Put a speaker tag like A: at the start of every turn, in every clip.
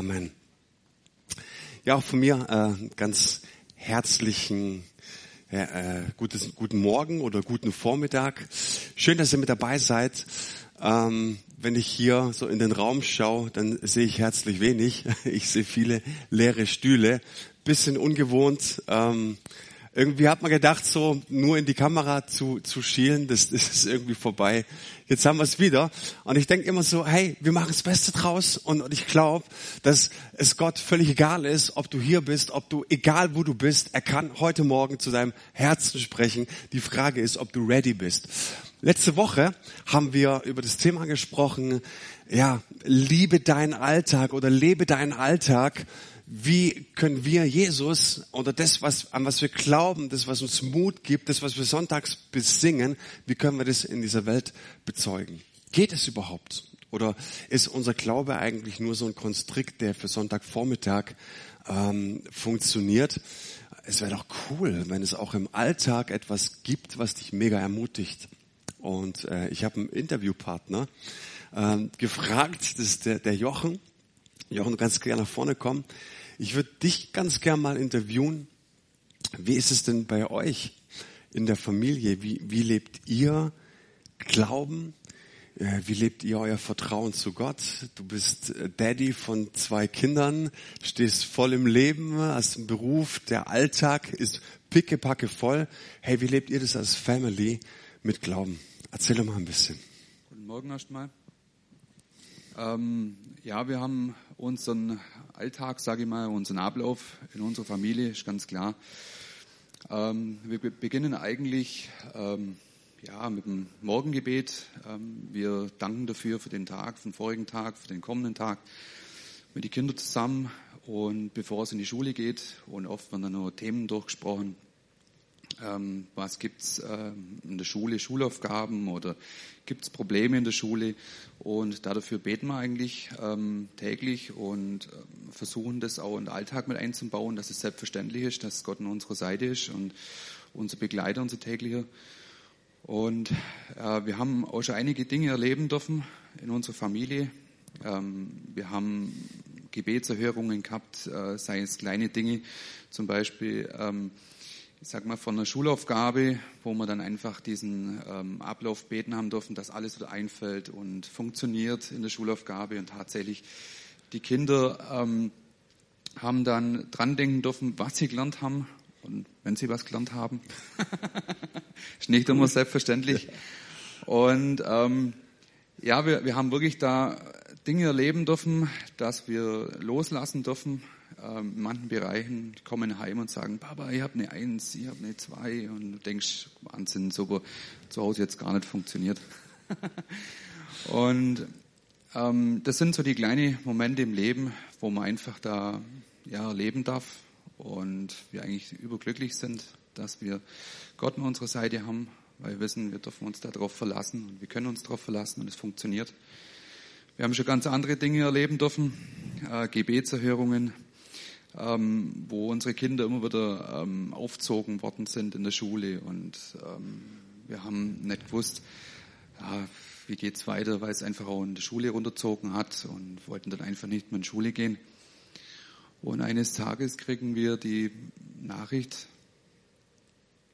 A: Amen. Ja, auch von mir äh, ganz herzlichen äh, gutes, guten Morgen oder guten Vormittag. Schön, dass ihr mit dabei seid. Ähm, wenn ich hier so in den Raum schaue, dann sehe ich herzlich wenig. Ich sehe viele leere Stühle. Bisschen ungewohnt. Ähm, irgendwie hat man gedacht, so nur in die Kamera zu, zu schielen, das, das ist irgendwie vorbei. Jetzt haben wir es wieder. Und ich denke immer so, hey, wir machen das Beste draus. Und, und ich glaube, dass es Gott völlig egal ist, ob du hier bist, ob du, egal wo du bist, er kann heute Morgen zu deinem Herzen sprechen. Die Frage ist, ob du ready bist. Letzte Woche haben wir über das Thema gesprochen, ja, liebe deinen Alltag oder lebe deinen Alltag wie können wir Jesus oder das, was, an was wir glauben, das, was uns Mut gibt, das, was wir sonntags besingen, wie können wir das in dieser Welt bezeugen? Geht es überhaupt? Oder ist unser Glaube eigentlich nur so ein Konstrikt, der für Sonntagvormittag ähm, funktioniert? Es wäre doch cool, wenn es auch im Alltag etwas gibt, was dich mega ermutigt. Und äh, ich habe einen Interviewpartner ähm, gefragt, das ist der, der Jochen. Jochen, du kannst gerne nach vorne kommen. Ich würde dich ganz gern mal interviewen. Wie ist es denn bei euch in der Familie? Wie, wie lebt ihr Glauben? Äh, wie lebt ihr euer Vertrauen zu Gott? Du bist äh, Daddy von zwei Kindern, stehst voll im Leben, hast einen Beruf, der Alltag ist pickepacke voll. Hey, wie lebt ihr das als Family mit Glauben? Erzähl doch mal ein bisschen.
B: Guten Morgen erstmal. Ähm, ja, wir haben unseren Alltag, sage ich mal, unseren Ablauf in unserer Familie, ist ganz klar. Ähm, wir beginnen eigentlich ähm, ja, mit dem Morgengebet. Ähm, wir danken dafür für den Tag, für den vorigen Tag, für den kommenden Tag mit den Kindern zusammen und bevor es in die Schule geht und oft werden dann nur Themen durchgesprochen ähm, was gibt's ähm, in der Schule, Schulaufgaben oder gibt's Probleme in der Schule. Und dafür beten wir eigentlich ähm, täglich und ähm, versuchen das auch in den Alltag mit einzubauen, dass es selbstverständlich ist, dass Gott an unserer Seite ist und unser Begleiter, unser täglicher. Und äh, wir haben auch schon einige Dinge erleben dürfen in unserer Familie. Ähm, wir haben Gebetserhörungen gehabt, äh, sei es kleine Dinge, zum Beispiel ähm, ich sag mal, von einer Schulaufgabe, wo wir dann einfach diesen ähm, Ablauf beten haben dürfen, dass alles wieder einfällt und funktioniert in der Schulaufgabe. Und tatsächlich die Kinder ähm, haben dann dran denken dürfen, was sie gelernt haben und wenn sie was gelernt haben. ist nicht immer selbstverständlich. Und ähm, ja, wir, wir haben wirklich da Dinge erleben dürfen, dass wir loslassen dürfen ähm, in manchen Bereichen kommen heim und sagen, Papa, ich habe eine Eins, ich habe eine Zwei und du denkst, Wahnsinn, super, zu Hause jetzt gar nicht funktioniert. und ähm, das sind so die kleinen Momente im Leben, wo man einfach da ja, leben darf und wir eigentlich überglücklich sind, dass wir Gott an unserer Seite haben, weil wir wissen, wir dürfen uns darauf verlassen und wir können uns darauf verlassen und es funktioniert. Wir haben schon ganz andere Dinge erleben dürfen, äh, Gebetserhörungen, ähm, wo unsere Kinder immer wieder ähm, aufzogen worden sind in der Schule und ähm, wir haben nicht gewusst, ja, wie geht's weiter, weil es einfach auch in der Schule runterzogen hat und wollten dann einfach nicht mehr in die Schule gehen. Und eines Tages kriegen wir die Nachricht,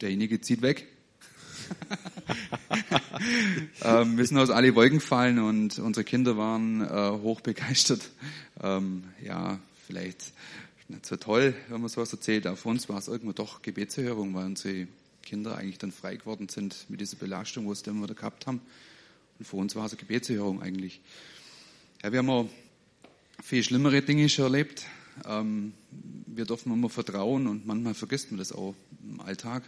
B: derjenige zieht weg. ähm, wir sind aus alle Wolken gefallen und unsere Kinder waren äh, hoch begeistert. Ähm, ja, vielleicht nicht so toll, wenn man sowas erzählt. Auf uns war es irgendwo doch Gebetserhörung, weil unsere Kinder eigentlich dann frei geworden sind mit dieser Belastung, wo sie dann wieder gehabt haben. Und für uns war es eine Gebetserhörung eigentlich. Ja, wir haben auch viel schlimmere Dinge schon erlebt. Ähm, wir dürfen immer vertrauen und manchmal vergisst man das auch im Alltag.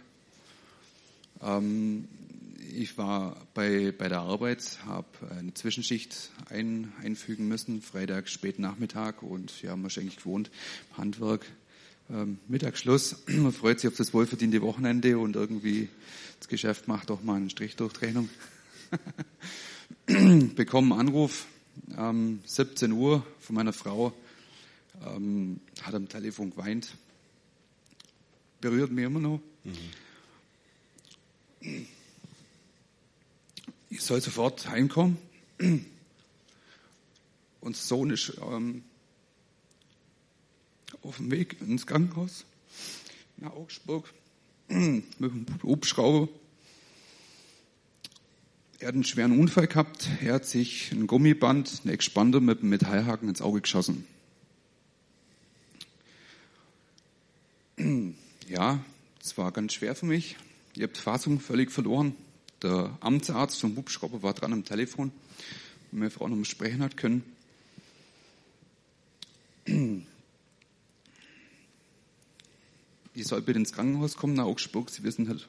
B: Ähm, ich war bei, bei der Arbeit, habe eine Zwischenschicht ein, einfügen müssen, Freitag, späten Nachmittag und ja, man ist eigentlich gewohnt, Handwerk, ähm, Mittagsschluss. Man freut sich auf das wohlverdiente Wochenende und irgendwie das Geschäft macht auch mal einen Strich durch die Rechnung. Bekommen Anruf, ähm, 17 Uhr von meiner Frau, ähm, hat am Telefon geweint, berührt mich immer noch. Mhm ich soll sofort heimkommen. Und Sohn ist ähm, auf dem Weg ins Krankenhaus nach Augsburg mit dem Hubschrauber. Er hat einen schweren Unfall gehabt. Er hat sich ein Gummiband, ein Expander mit einem Metallhaken ins Auge geschossen. Ja, es war ganz schwer für mich. Ich habe die Fassung völlig verloren. Der Amtsarzt vom Hubschrauber war dran am Telefon, und meine Frau noch mal sprechen hat können. Ich soll bitte ins Krankenhaus kommen nach Augsburg. Sie wissen halt,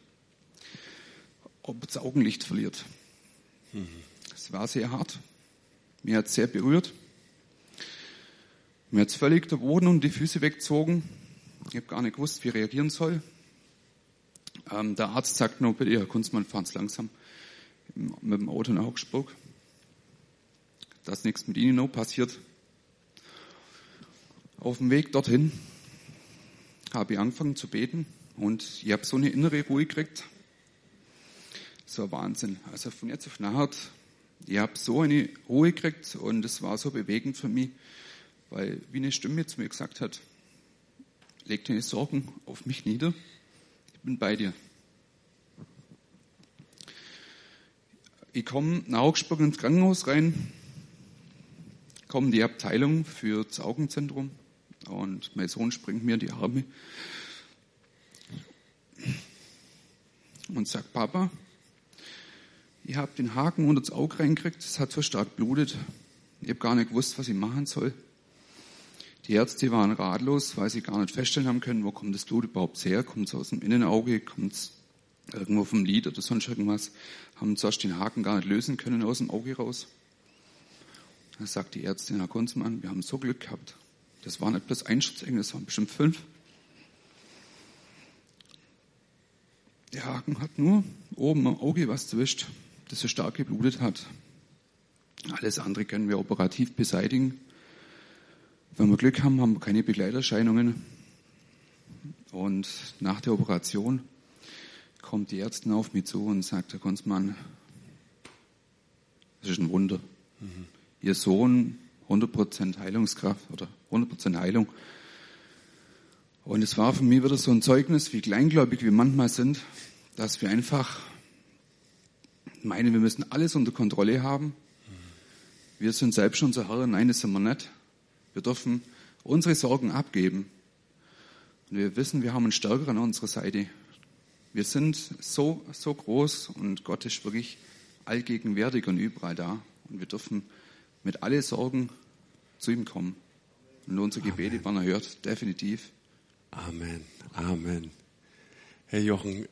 B: ob das Augenlicht verliert. Es war sehr hart. Mir hat sehr berührt. Mir hat völlig der Boden und die Füße weggezogen. Ich habe gar nicht gewusst, wie ich reagieren soll. Ähm, der Arzt sagt nur, bitte, Herr Kunstmann, fahren Sie langsam mit dem Auto nach Augsburg. Dass nichts mit Ihnen noch passiert. Auf dem Weg dorthin habe ich angefangen zu beten und ich habe so eine innere Ruhe gekriegt. So Wahnsinn. Also von jetzt auf nachher, ich habe so eine Ruhe gekriegt und es war so bewegend für mich, weil wie eine Stimme zu mir gesagt hat, leg deine Sorgen auf mich nieder, bin bei dir. Ich komme nach Augsburg ins Krankenhaus rein, komme in die Abteilung für das Augenzentrum und mein Sohn springt mir in die Arme und sagt, Papa, ich habe den Haken unter das Auge reingekriegt, es hat so stark blutet. Ich habe gar nicht gewusst, was ich machen soll. Die Ärzte waren ratlos, weil sie gar nicht feststellen haben können, wo kommt das Blut überhaupt her? Kommt es aus dem Innenauge? Kommt es irgendwo vom Lid oder sonst irgendwas? Haben zuerst den Haken gar nicht lösen können aus dem Auge raus. Da sagt die Ärztin, Herr Kunzmann, wir haben so Glück gehabt. Das waren nicht bloß ein Schutzengel, das waren bestimmt fünf. Der Haken hat nur oben am Auge was zwischt, das so stark geblutet hat. Alles andere können wir operativ beseitigen. Wenn wir Glück haben, haben wir keine Begleiterscheinungen. Und nach der Operation kommt die Ärztin auf mich zu und sagt, Herr Konzmann, das ist ein Wunder. Mhm. Ihr Sohn 100% Heilungskraft oder 100% Heilung. Und es war für mich wieder so ein Zeugnis, wie kleingläubig wir manchmal sind, dass wir einfach meinen, wir müssen alles unter Kontrolle haben. Wir sind selbst unser Herr. Nein, das sind wir nicht. Wir dürfen unsere Sorgen abgeben. Und wir wissen, wir haben einen Stärker an unserer Seite. Wir sind so, so groß und Gott ist wirklich allgegenwärtig und überall da. Und wir dürfen mit alle Sorgen zu ihm kommen. Und unsere Gebete Amen. werden erhört, definitiv.
A: Amen. Amen. Herr Jochen,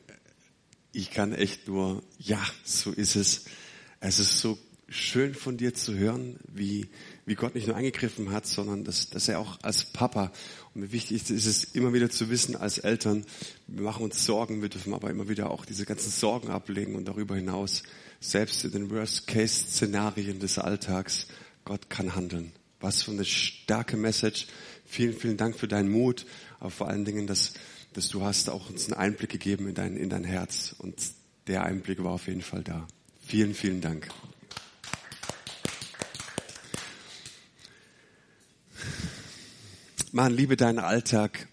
A: ich kann echt nur, ja, so ist es. Es ist so schön von dir zu hören, wie, wie Gott nicht nur eingegriffen hat, sondern dass, dass er auch als Papa, und wie wichtig ist es immer wieder zu wissen als Eltern, wir machen uns Sorgen, wir dürfen aber immer wieder auch diese ganzen Sorgen ablegen und darüber hinaus, selbst in den Worst-Case-Szenarien des Alltags, Gott kann handeln. Was für eine starke Message. Vielen, vielen Dank für deinen Mut, aber vor allen Dingen, dass, dass du hast auch uns einen Einblick gegeben in dein, in dein Herz und der Einblick war auf jeden Fall da. Vielen, vielen Dank. Man, liebe deinen Alltag,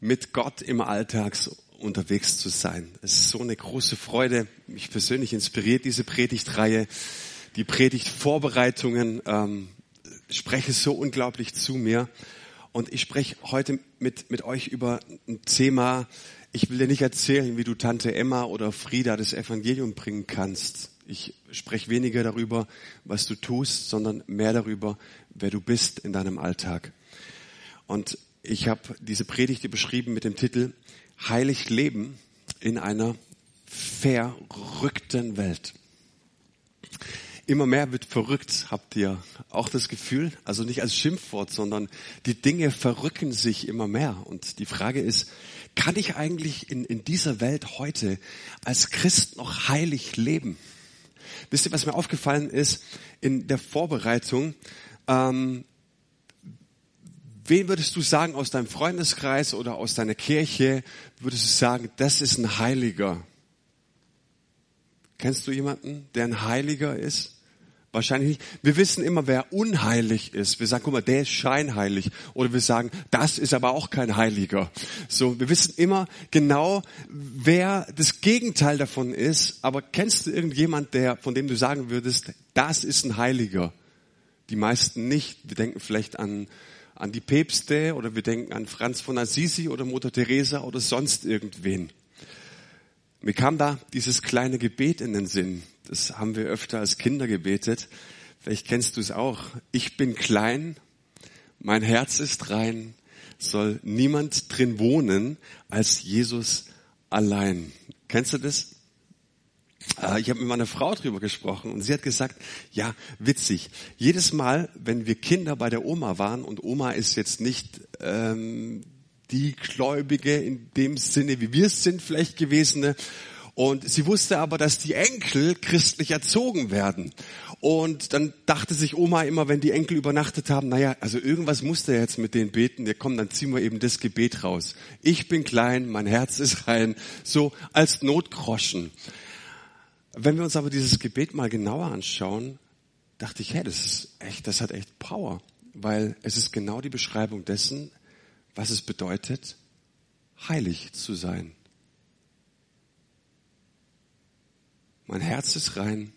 A: mit Gott im Alltag unterwegs zu sein. Es ist so eine große Freude. Mich persönlich inspiriert diese Predigtreihe. Die Predigtvorbereitungen ähm, sprechen so unglaublich zu mir. Und ich spreche heute mit, mit euch über ein Thema. Ich will dir nicht erzählen, wie du Tante Emma oder Frieda das Evangelium bringen kannst. Ich spreche weniger darüber, was du tust, sondern mehr darüber, wer du bist in deinem Alltag. Und ich habe diese Predigt beschrieben mit dem Titel Heilig Leben in einer verrückten Welt. Immer mehr wird verrückt, habt ihr auch das Gefühl? Also nicht als Schimpfwort, sondern die Dinge verrücken sich immer mehr. Und die Frage ist, kann ich eigentlich in, in dieser Welt heute als Christ noch heilig leben? Wisst ihr, was mir aufgefallen ist in der Vorbereitung? Ähm, Wen würdest du sagen aus deinem Freundeskreis oder aus deiner Kirche, würdest du sagen, das ist ein Heiliger? Kennst du jemanden, der ein Heiliger ist? Wahrscheinlich nicht. Wir wissen immer, wer unheilig ist. Wir sagen, guck mal, der ist scheinheilig. Oder wir sagen, das ist aber auch kein Heiliger. So, wir wissen immer genau, wer das Gegenteil davon ist. Aber kennst du irgendjemand, der, von dem du sagen würdest, das ist ein Heiliger? Die meisten nicht. Wir denken vielleicht an, an die Päpste oder wir denken an Franz von Assisi oder Mutter Teresa oder sonst irgendwen. Mir kam da dieses kleine Gebet in den Sinn. Das haben wir öfter als Kinder gebetet. Vielleicht kennst du es auch. Ich bin klein, mein Herz ist rein, soll niemand drin wohnen als Jesus allein. Kennst du das? Äh, ich habe mit meiner Frau drüber gesprochen und sie hat gesagt, ja, witzig. Jedes Mal, wenn wir Kinder bei der Oma waren und Oma ist jetzt nicht ähm, die Gläubige in dem Sinne, wie wir es sind, vielleicht gewesene, und sie wusste aber, dass die Enkel christlich erzogen werden. Und dann dachte sich Oma immer, wenn die Enkel übernachtet haben, naja, also irgendwas muss der jetzt mit denen beten. Ja komm, dann ziehen wir eben das Gebet raus. Ich bin klein, mein Herz ist rein. So als Notgroschen. Wenn wir uns aber dieses Gebet mal genauer anschauen, dachte ich, hey, das ist echt, das hat echt Power. Weil es ist genau die Beschreibung dessen, was es bedeutet, heilig zu sein. Mein Herz ist rein,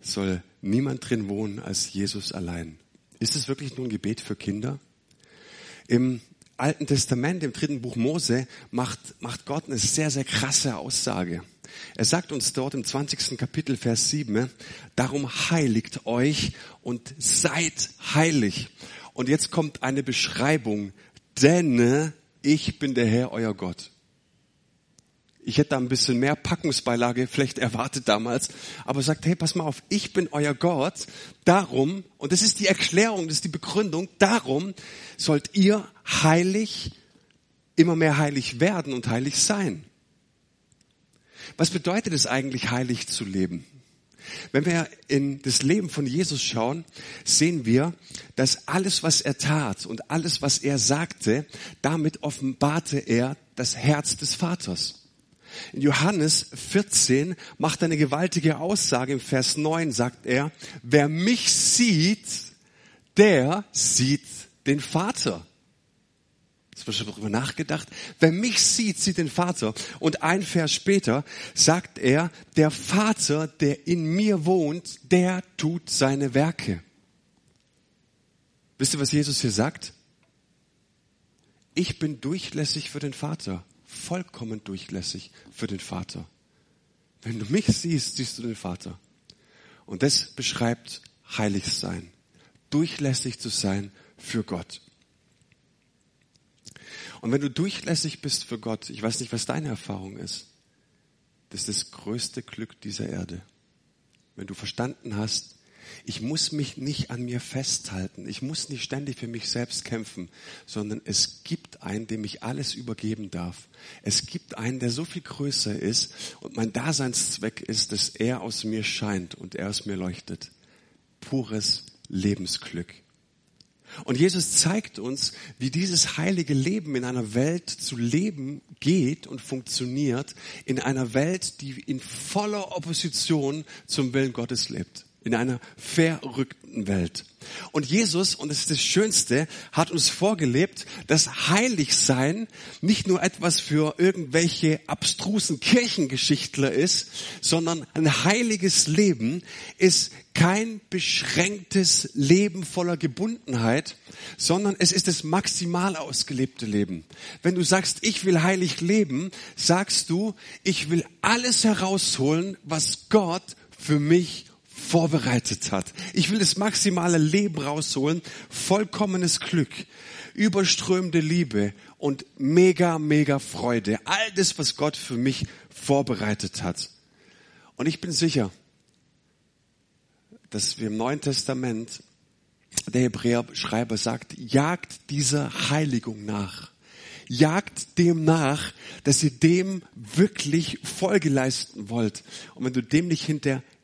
A: soll niemand drin wohnen als Jesus allein. Ist es wirklich nur ein Gebet für Kinder? Im Alten Testament, im dritten Buch Mose, macht, macht Gott eine sehr, sehr krasse Aussage. Er sagt uns dort im 20. Kapitel, Vers 7, darum heiligt euch und seid heilig. Und jetzt kommt eine Beschreibung, denn ich bin der Herr, euer Gott. Ich hätte da ein bisschen mehr Packungsbeilage vielleicht erwartet damals. Aber sagt, hey, pass mal auf, ich bin euer Gott. Darum, und das ist die Erklärung, das ist die Begründung, darum sollt ihr heilig, immer mehr heilig werden und heilig sein. Was bedeutet es eigentlich, heilig zu leben? Wenn wir in das Leben von Jesus schauen, sehen wir, dass alles, was er tat und alles, was er sagte, damit offenbarte er das Herz des Vaters. In Johannes 14 macht er eine gewaltige Aussage. Im Vers 9 sagt er, wer mich sieht, der sieht den Vater. Schon darüber nachgedacht? Wer mich sieht, sieht den Vater. Und ein Vers später sagt er, der Vater, der in mir wohnt, der tut seine Werke. Wisst ihr, was Jesus hier sagt? Ich bin durchlässig für den Vater vollkommen durchlässig für den Vater. Wenn du mich siehst, siehst du den Vater. Und das beschreibt heilig sein, durchlässig zu sein für Gott. Und wenn du durchlässig bist für Gott, ich weiß nicht, was deine Erfahrung ist, das ist das größte Glück dieser Erde. Wenn du verstanden hast, ich muss mich nicht an mir festhalten. Ich muss nicht ständig für mich selbst kämpfen, sondern es gibt einen, dem ich alles übergeben darf. Es gibt einen, der so viel größer ist und mein Daseinszweck ist, dass er aus mir scheint und er aus mir leuchtet. Pures Lebensglück. Und Jesus zeigt uns, wie dieses heilige Leben in einer Welt zu leben geht und funktioniert, in einer Welt, die in voller Opposition zum Willen Gottes lebt in einer verrückten Welt. Und Jesus, und das ist das Schönste, hat uns vorgelebt, dass Heiligsein nicht nur etwas für irgendwelche abstrusen Kirchengeschichtler ist, sondern ein heiliges Leben ist kein beschränktes Leben voller Gebundenheit, sondern es ist das maximal ausgelebte Leben. Wenn du sagst, ich will heilig leben, sagst du, ich will alles herausholen, was Gott für mich vorbereitet hat. Ich will das maximale Leben rausholen, vollkommenes Glück, überströmende Liebe und mega, mega Freude. All das, was Gott für mich vorbereitet hat. Und ich bin sicher, dass wir im Neuen Testament, der Hebräer-Schreiber sagt, jagt dieser Heiligung nach jagt dem nach, dass ihr dem wirklich Folge leisten wollt. Und wenn du dem nicht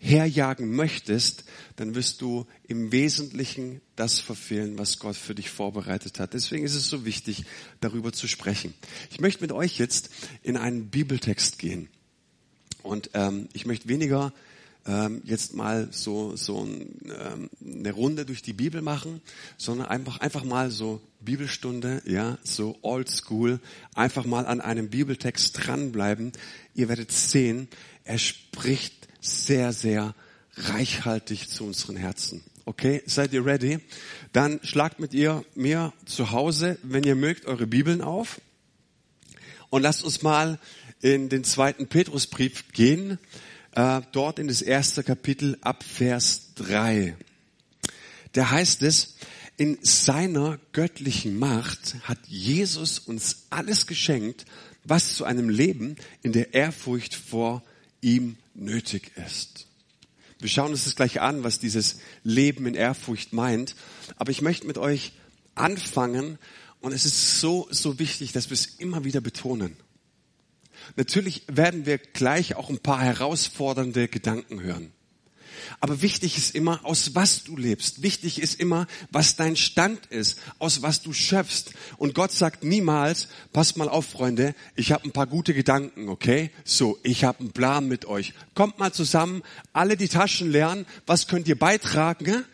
A: hinterherjagen möchtest, dann wirst du im Wesentlichen das verfehlen, was Gott für dich vorbereitet hat. Deswegen ist es so wichtig, darüber zu sprechen. Ich möchte mit euch jetzt in einen Bibeltext gehen. Und ähm, ich möchte weniger ähm, jetzt mal so, so ähm, eine Runde durch die Bibel machen, sondern einfach, einfach mal so Bibelstunde, ja, so old school, einfach mal an einem Bibeltext dranbleiben. Ihr werdet sehen, er spricht sehr, sehr reichhaltig zu unseren Herzen. Okay, seid ihr ready? Dann schlagt mit ihr mir zu Hause, wenn ihr mögt, eure Bibeln auf und lasst uns mal in den zweiten Petrusbrief gehen, äh, dort in das erste Kapitel ab Vers 3. Da heißt es, in seiner göttlichen Macht hat Jesus uns alles geschenkt, was zu einem Leben in der Ehrfurcht vor ihm nötig ist. Wir schauen uns das gleich an, was dieses Leben in Ehrfurcht meint. Aber ich möchte mit euch anfangen und es ist so, so wichtig, dass wir es immer wieder betonen. Natürlich werden wir gleich auch ein paar herausfordernde Gedanken hören. Aber wichtig ist immer, aus was du lebst. Wichtig ist immer, was dein Stand ist, aus was du schöpfst. Und Gott sagt niemals, passt mal auf, Freunde, ich habe ein paar gute Gedanken, okay? So, ich habe einen Plan mit euch. Kommt mal zusammen, alle die Taschen leeren, was könnt ihr beitragen?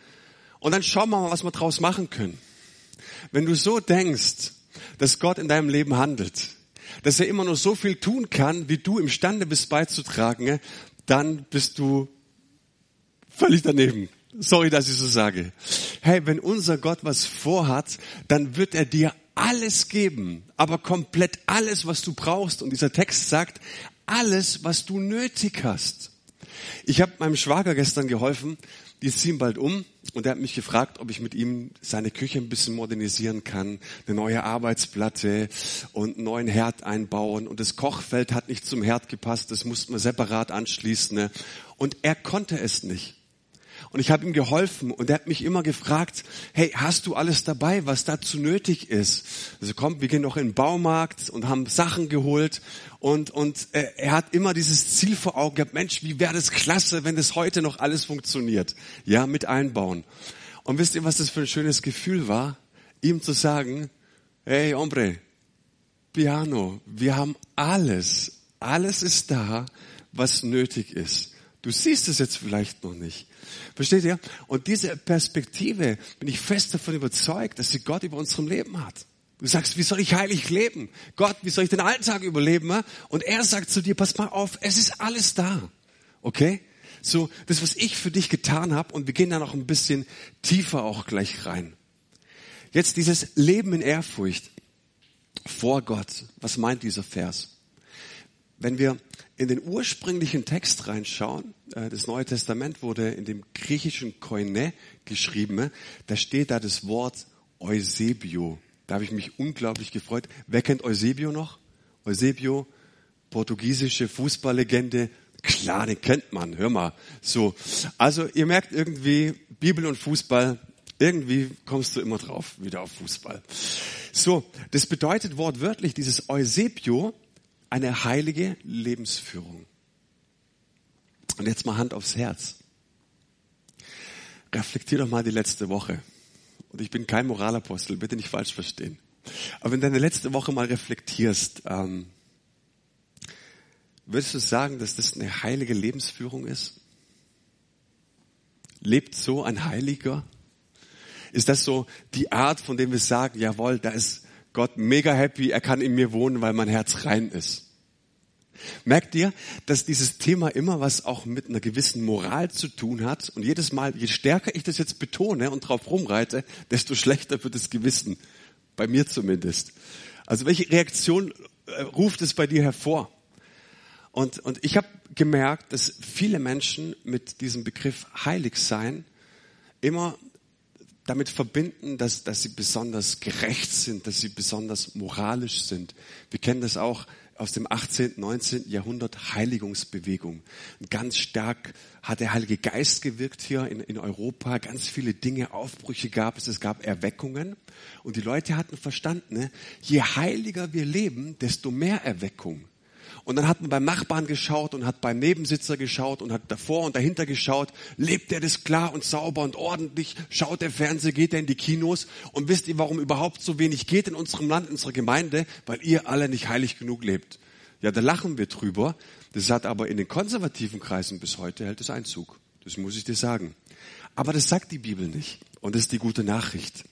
A: Und dann schauen wir mal, was wir draus machen können. Wenn du so denkst, dass Gott in deinem Leben handelt, dass er immer nur so viel tun kann, wie du imstande bist beizutragen, dann bist du völlig daneben. Sorry, dass ich so sage. Hey, wenn unser Gott was vorhat, dann wird er dir alles geben, aber komplett alles, was du brauchst. Und dieser Text sagt, alles, was du nötig hast. Ich habe meinem Schwager gestern geholfen, die ziehen bald um und er hat mich gefragt, ob ich mit ihm seine Küche ein bisschen modernisieren kann, eine neue Arbeitsplatte und einen neuen Herd einbauen und das Kochfeld hat nicht zum Herd gepasst, das musste man separat anschließen und er konnte es nicht. Und ich habe ihm geholfen und er hat mich immer gefragt, hey, hast du alles dabei, was dazu nötig ist? Also kommt, wir gehen noch in den Baumarkt und haben Sachen geholt und, und äh, er hat immer dieses Ziel vor Augen gehabt, Mensch, wie wäre das klasse, wenn das heute noch alles funktioniert? Ja, mit einbauen. Und wisst ihr, was das für ein schönes Gefühl war? Ihm zu sagen, hey, hombre, Piano, wir haben alles, alles ist da, was nötig ist. Du siehst es jetzt vielleicht noch nicht. Versteht ihr? Und diese Perspektive bin ich fest davon überzeugt, dass sie Gott über unserem Leben hat. Du sagst, wie soll ich heilig leben? Gott, wie soll ich den Alltag überleben? Und er sagt zu dir, pass mal auf, es ist alles da. Okay? So, das, was ich für dich getan habe, und wir gehen da noch ein bisschen tiefer auch gleich rein. Jetzt dieses Leben in Ehrfurcht vor Gott. Was meint dieser Vers? Wenn wir in den ursprünglichen Text reinschauen, äh, das Neue Testament wurde in dem griechischen Koine geschrieben, da steht da das Wort Eusebio. Da habe ich mich unglaublich gefreut. Wer kennt Eusebio noch? Eusebio, portugiesische Fußballlegende. Klar, den kennt man. Hör mal. So. Also, ihr merkt irgendwie, Bibel und Fußball, irgendwie kommst du immer drauf, wieder auf Fußball. So. Das bedeutet wortwörtlich, dieses Eusebio, eine heilige Lebensführung. Und jetzt mal Hand aufs Herz. Reflektier doch mal die letzte Woche. Und ich bin kein Moralapostel, bitte nicht falsch verstehen. Aber wenn du deine letzte Woche mal reflektierst, ähm, würdest du sagen, dass das eine heilige Lebensführung ist? Lebt so ein Heiliger? Ist das so die Art, von dem wir sagen, jawohl, da ist Gott mega happy, er kann in mir wohnen, weil mein Herz rein ist. Merkt ihr, dass dieses Thema immer was auch mit einer gewissen Moral zu tun hat? Und jedes Mal, je stärker ich das jetzt betone und drauf rumreite, desto schlechter wird das Gewissen. Bei mir zumindest. Also welche Reaktion äh, ruft es bei dir hervor? Und, und ich habe gemerkt, dass viele Menschen mit diesem Begriff heilig sein immer damit verbinden, dass, dass sie besonders gerecht sind, dass sie besonders moralisch sind. Wir kennen das auch aus dem 18., 19. Jahrhundert Heiligungsbewegung. Ganz stark hat der Heilige Geist gewirkt hier in, in Europa. Ganz viele Dinge, Aufbrüche gab es, es gab Erweckungen. Und die Leute hatten verstanden, ne, je heiliger wir leben, desto mehr Erweckung. Und dann hat man beim Nachbarn geschaut und hat beim Nebensitzer geschaut und hat davor und dahinter geschaut. Lebt er das klar und sauber und ordentlich? Schaut der Fernseher? Geht er in die Kinos? Und wisst ihr, warum überhaupt so wenig geht in unserem Land, in unserer Gemeinde? Weil ihr alle nicht heilig genug lebt. Ja, da lachen wir drüber. Das hat aber in den konservativen Kreisen bis heute hält es Einzug. Das muss ich dir sagen. Aber das sagt die Bibel nicht. Und das ist die gute Nachricht.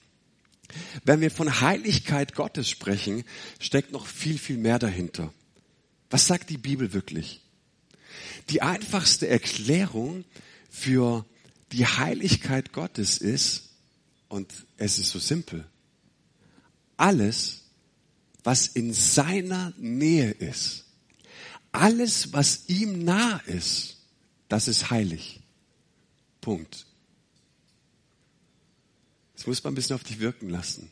A: Wenn wir von Heiligkeit Gottes sprechen, steckt noch viel, viel mehr dahinter. Was sagt die Bibel wirklich? Die einfachste Erklärung für die Heiligkeit Gottes ist, und es ist so simpel, alles, was in seiner Nähe ist, alles, was ihm nah ist, das ist heilig. Punkt. Das muss man ein bisschen auf dich wirken lassen.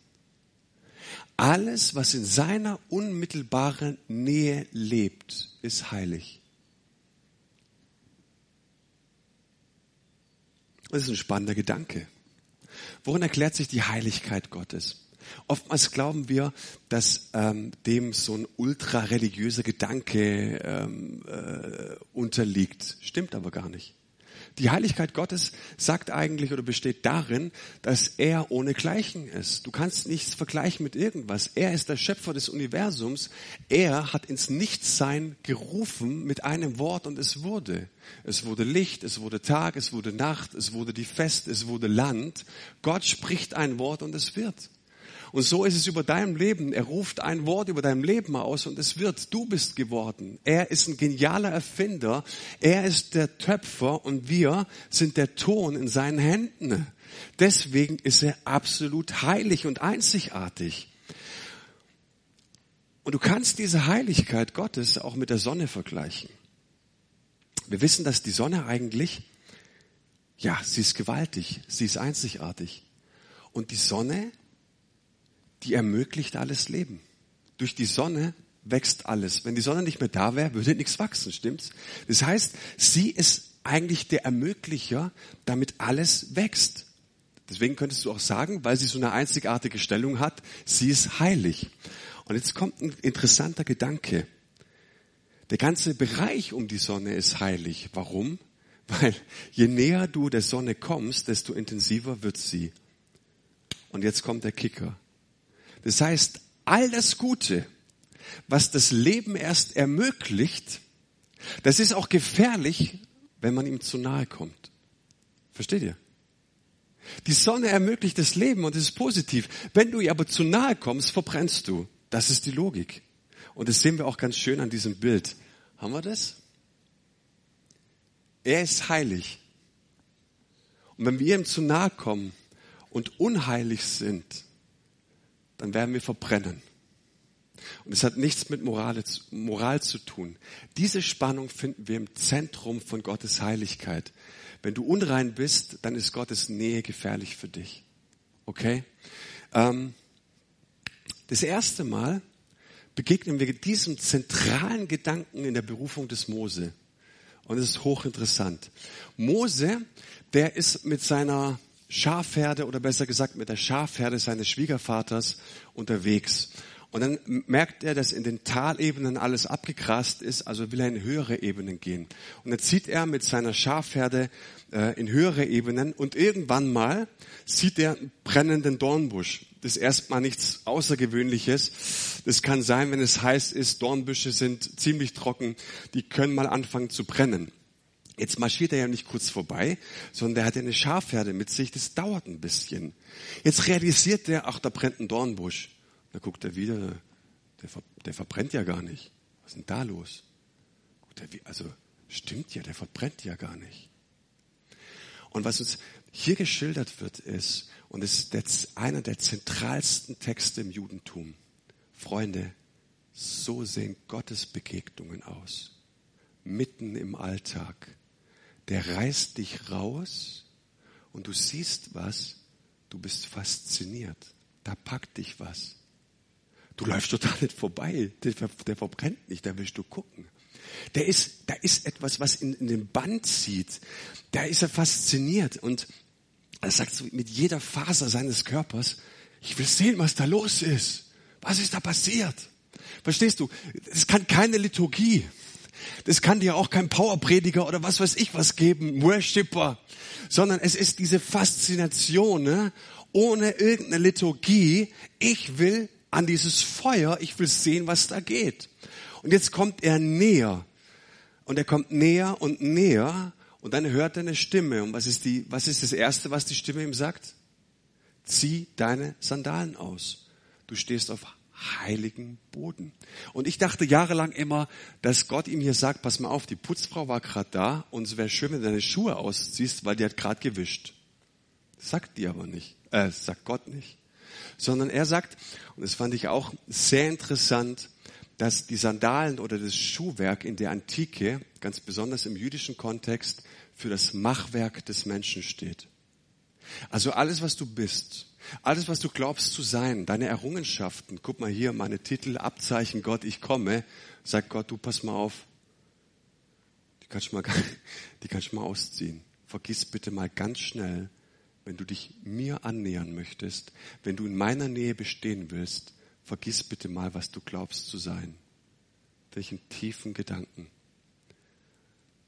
A: Alles, was in seiner unmittelbaren Nähe lebt, ist heilig. Das ist ein spannender Gedanke. Worin erklärt sich die Heiligkeit Gottes? Oftmals glauben wir, dass ähm, dem so ein ultra-religiöser Gedanke ähm, äh, unterliegt. Stimmt aber gar nicht. Die Heiligkeit Gottes sagt eigentlich oder besteht darin, dass er ohne Gleichen ist. Du kannst nichts vergleichen mit irgendwas. Er ist der Schöpfer des Universums. Er hat ins Nichtsein gerufen mit einem Wort und es wurde. Es wurde Licht, es wurde Tag, es wurde Nacht, es wurde die Fest, es wurde Land. Gott spricht ein Wort und es wird. Und so ist es über deinem Leben. Er ruft ein Wort über deinem Leben aus und es wird. Du bist geworden. Er ist ein genialer Erfinder. Er ist der Töpfer und wir sind der Ton in seinen Händen. Deswegen ist er absolut heilig und einzigartig. Und du kannst diese Heiligkeit Gottes auch mit der Sonne vergleichen. Wir wissen, dass die Sonne eigentlich, ja, sie ist gewaltig, sie ist einzigartig. Und die Sonne die ermöglicht alles Leben. Durch die Sonne wächst alles. Wenn die Sonne nicht mehr da wäre, würde nichts wachsen, stimmt's? Das heißt, sie ist eigentlich der Ermöglicher, damit alles wächst. Deswegen könntest du auch sagen, weil sie so eine einzigartige Stellung hat, sie ist heilig. Und jetzt kommt ein interessanter Gedanke. Der ganze Bereich um die Sonne ist heilig. Warum? Weil je näher du der Sonne kommst, desto intensiver wird sie. Und jetzt kommt der Kicker. Das heißt, all das Gute, was das Leben erst ermöglicht, das ist auch gefährlich, wenn man ihm zu nahe kommt. Versteht ihr? Die Sonne ermöglicht das Leben und es ist positiv. Wenn du ihr aber zu nahe kommst, verbrennst du. Das ist die Logik. Und das sehen wir auch ganz schön an diesem Bild. Haben wir das? Er ist heilig. Und wenn wir ihm zu nahe kommen und unheilig sind, dann werden wir verbrennen. Und es hat nichts mit Moral, Moral zu tun. Diese Spannung finden wir im Zentrum von Gottes Heiligkeit. Wenn du unrein bist, dann ist Gottes Nähe gefährlich für dich. Okay? Ähm, das erste Mal begegnen wir diesem zentralen Gedanken in der Berufung des Mose. Und es ist hochinteressant. Mose, der ist mit seiner Schafherde oder besser gesagt mit der Schafherde seines Schwiegervaters unterwegs. Und dann merkt er, dass in den Talebenen alles abgegrast ist, also will er in höhere Ebenen gehen. Und dann zieht er mit seiner Schafherde äh, in höhere Ebenen und irgendwann mal sieht er einen brennenden Dornbusch. Das ist erstmal nichts Außergewöhnliches. Das kann sein, wenn es heiß ist, Dornbüsche sind ziemlich trocken, die können mal anfangen zu brennen. Jetzt marschiert er ja nicht kurz vorbei, sondern der hat ja eine Schafherde mit sich, das dauert ein bisschen. Jetzt realisiert er, ach, da brennt ein Dornbusch. Da guckt er wieder, der, der verbrennt ja gar nicht. Was ist denn da los? also, stimmt ja, der verbrennt ja gar nicht. Und was uns hier geschildert wird, ist, und es ist einer der zentralsten Texte im Judentum, Freunde, so sehen Gottes Begegnungen aus. Mitten im Alltag der reißt dich raus und du siehst was, du bist fasziniert. Da packt dich was. Du läufst total nicht vorbei. Der, der verbrennt nicht, da willst du gucken. Der ist, da ist etwas, was in, in den Band zieht. Da ist er fasziniert und er sagt so mit jeder Faser seines Körpers, ich will sehen, was da los ist. Was ist da passiert? Verstehst du? Es kann keine Liturgie. Das kann dir auch kein Powerprediger oder was weiß ich was geben, Worshipper, sondern es ist diese Faszination, ne? ohne irgendeine Liturgie. Ich will an dieses Feuer, ich will sehen, was da geht. Und jetzt kommt er näher. Und er kommt näher und näher und dann hört er eine Stimme. Und was ist die, was ist das erste, was die Stimme ihm sagt? Zieh deine Sandalen aus. Du stehst auf heiligen Boden. Und ich dachte jahrelang immer, dass Gott ihm hier sagt, pass mal auf, die Putzfrau war gerade da und es wäre schön, wenn du deine Schuhe ausziehst, weil die hat gerade gewischt. sagt die aber nicht. Äh, sagt Gott nicht. Sondern er sagt, und das fand ich auch sehr interessant, dass die Sandalen oder das Schuhwerk in der Antike, ganz besonders im jüdischen Kontext, für das Machwerk des Menschen steht. Also alles, was du bist, alles, was du glaubst zu sein, deine Errungenschaften, guck mal hier, meine Titel, Abzeichen, Gott, ich komme, sagt Gott, du pass mal auf, die kannst du mal, die kannst du mal ausziehen. Vergiss bitte mal ganz schnell, wenn du dich mir annähern möchtest, wenn du in meiner Nähe bestehen willst, vergiss bitte mal, was du glaubst zu sein. Welchen tiefen Gedanken.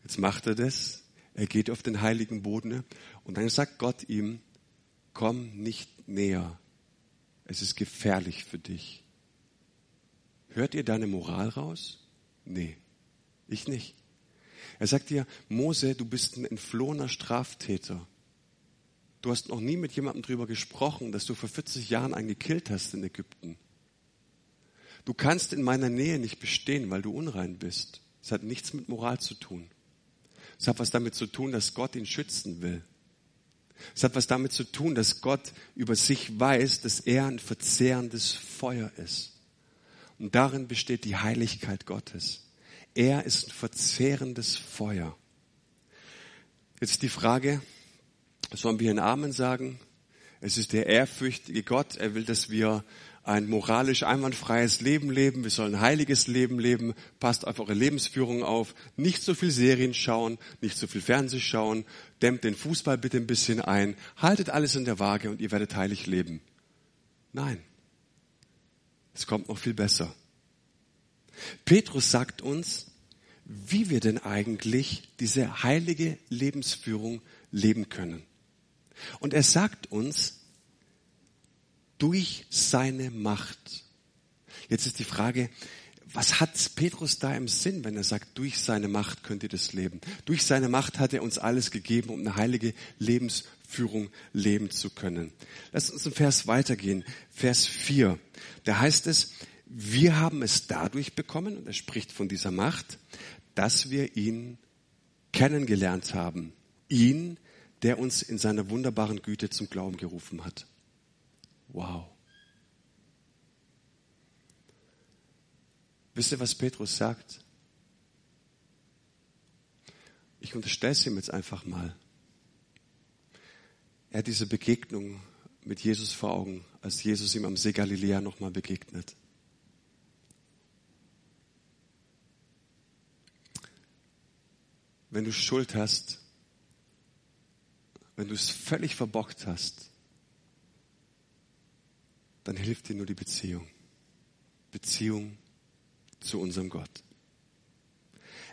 A: Jetzt macht er das, er geht auf den heiligen Boden und dann sagt Gott ihm, komm nicht näher. Es ist gefährlich für dich. Hört ihr deine Moral raus? Nee, ich nicht. Er sagt dir, Mose, du bist ein entflohener Straftäter. Du hast noch nie mit jemandem darüber gesprochen, dass du vor 40 Jahren einen gekillt hast in Ägypten. Du kannst in meiner Nähe nicht bestehen, weil du unrein bist. Es hat nichts mit Moral zu tun. Es hat was damit zu tun, dass Gott ihn schützen will. Es hat was damit zu tun, dass Gott über sich weiß, dass er ein verzehrendes Feuer ist. Und darin besteht die Heiligkeit Gottes. Er ist ein verzehrendes Feuer. Jetzt die Frage, sollen wir ein Amen sagen? Es ist der ehrfürchtige Gott. Er will, dass wir ein moralisch einwandfreies Leben leben, wir sollen ein heiliges Leben leben, passt auf eure Lebensführung auf, nicht so viel Serien schauen, nicht so viel Fernseh schauen, dämmt den Fußball bitte ein bisschen ein, haltet alles in der Waage und ihr werdet heilig leben. Nein, es kommt noch viel besser. Petrus sagt uns, wie wir denn eigentlich diese heilige Lebensführung leben können. Und er sagt uns, durch seine Macht. Jetzt ist die Frage, was hat Petrus da im Sinn, wenn er sagt, durch seine Macht könnt ihr das leben? Durch seine Macht hat er uns alles gegeben, um eine heilige Lebensführung leben zu können. Lass uns einen Vers weitergehen. Vers 4. Da heißt es, wir haben es dadurch bekommen, und er spricht von dieser Macht, dass wir ihn kennengelernt haben. Ihn, der uns in seiner wunderbaren Güte zum Glauben gerufen hat. Wow. Wisst ihr, was Petrus sagt? Ich unterstelle es ihm jetzt einfach mal. Er hat diese Begegnung mit Jesus vor Augen, als Jesus ihm am See Galiläa nochmal begegnet. Wenn du Schuld hast, wenn du es völlig verbockt hast, dann hilft dir nur die Beziehung. Beziehung zu unserem Gott.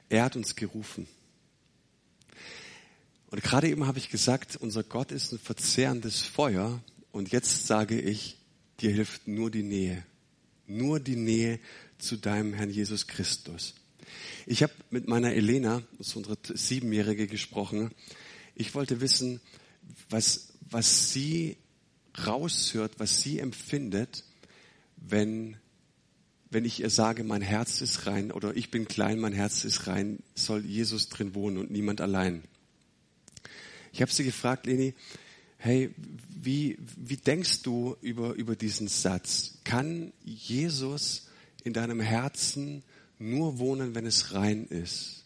A: Er hat uns gerufen. Und gerade eben habe ich gesagt, unser Gott ist ein verzehrendes Feuer. Und jetzt sage ich, dir hilft nur die Nähe. Nur die Nähe zu deinem Herrn Jesus Christus. Ich habe mit meiner Elena, das ist unsere Siebenjährige, gesprochen. Ich wollte wissen, was, was sie raushört, was sie empfindet, wenn, wenn ich ihr sage, mein Herz ist rein oder ich bin klein, mein Herz ist rein, soll Jesus drin wohnen und niemand allein. Ich habe sie gefragt, Leni, hey, wie, wie denkst du über, über diesen Satz? Kann Jesus in deinem Herzen nur wohnen, wenn es rein ist?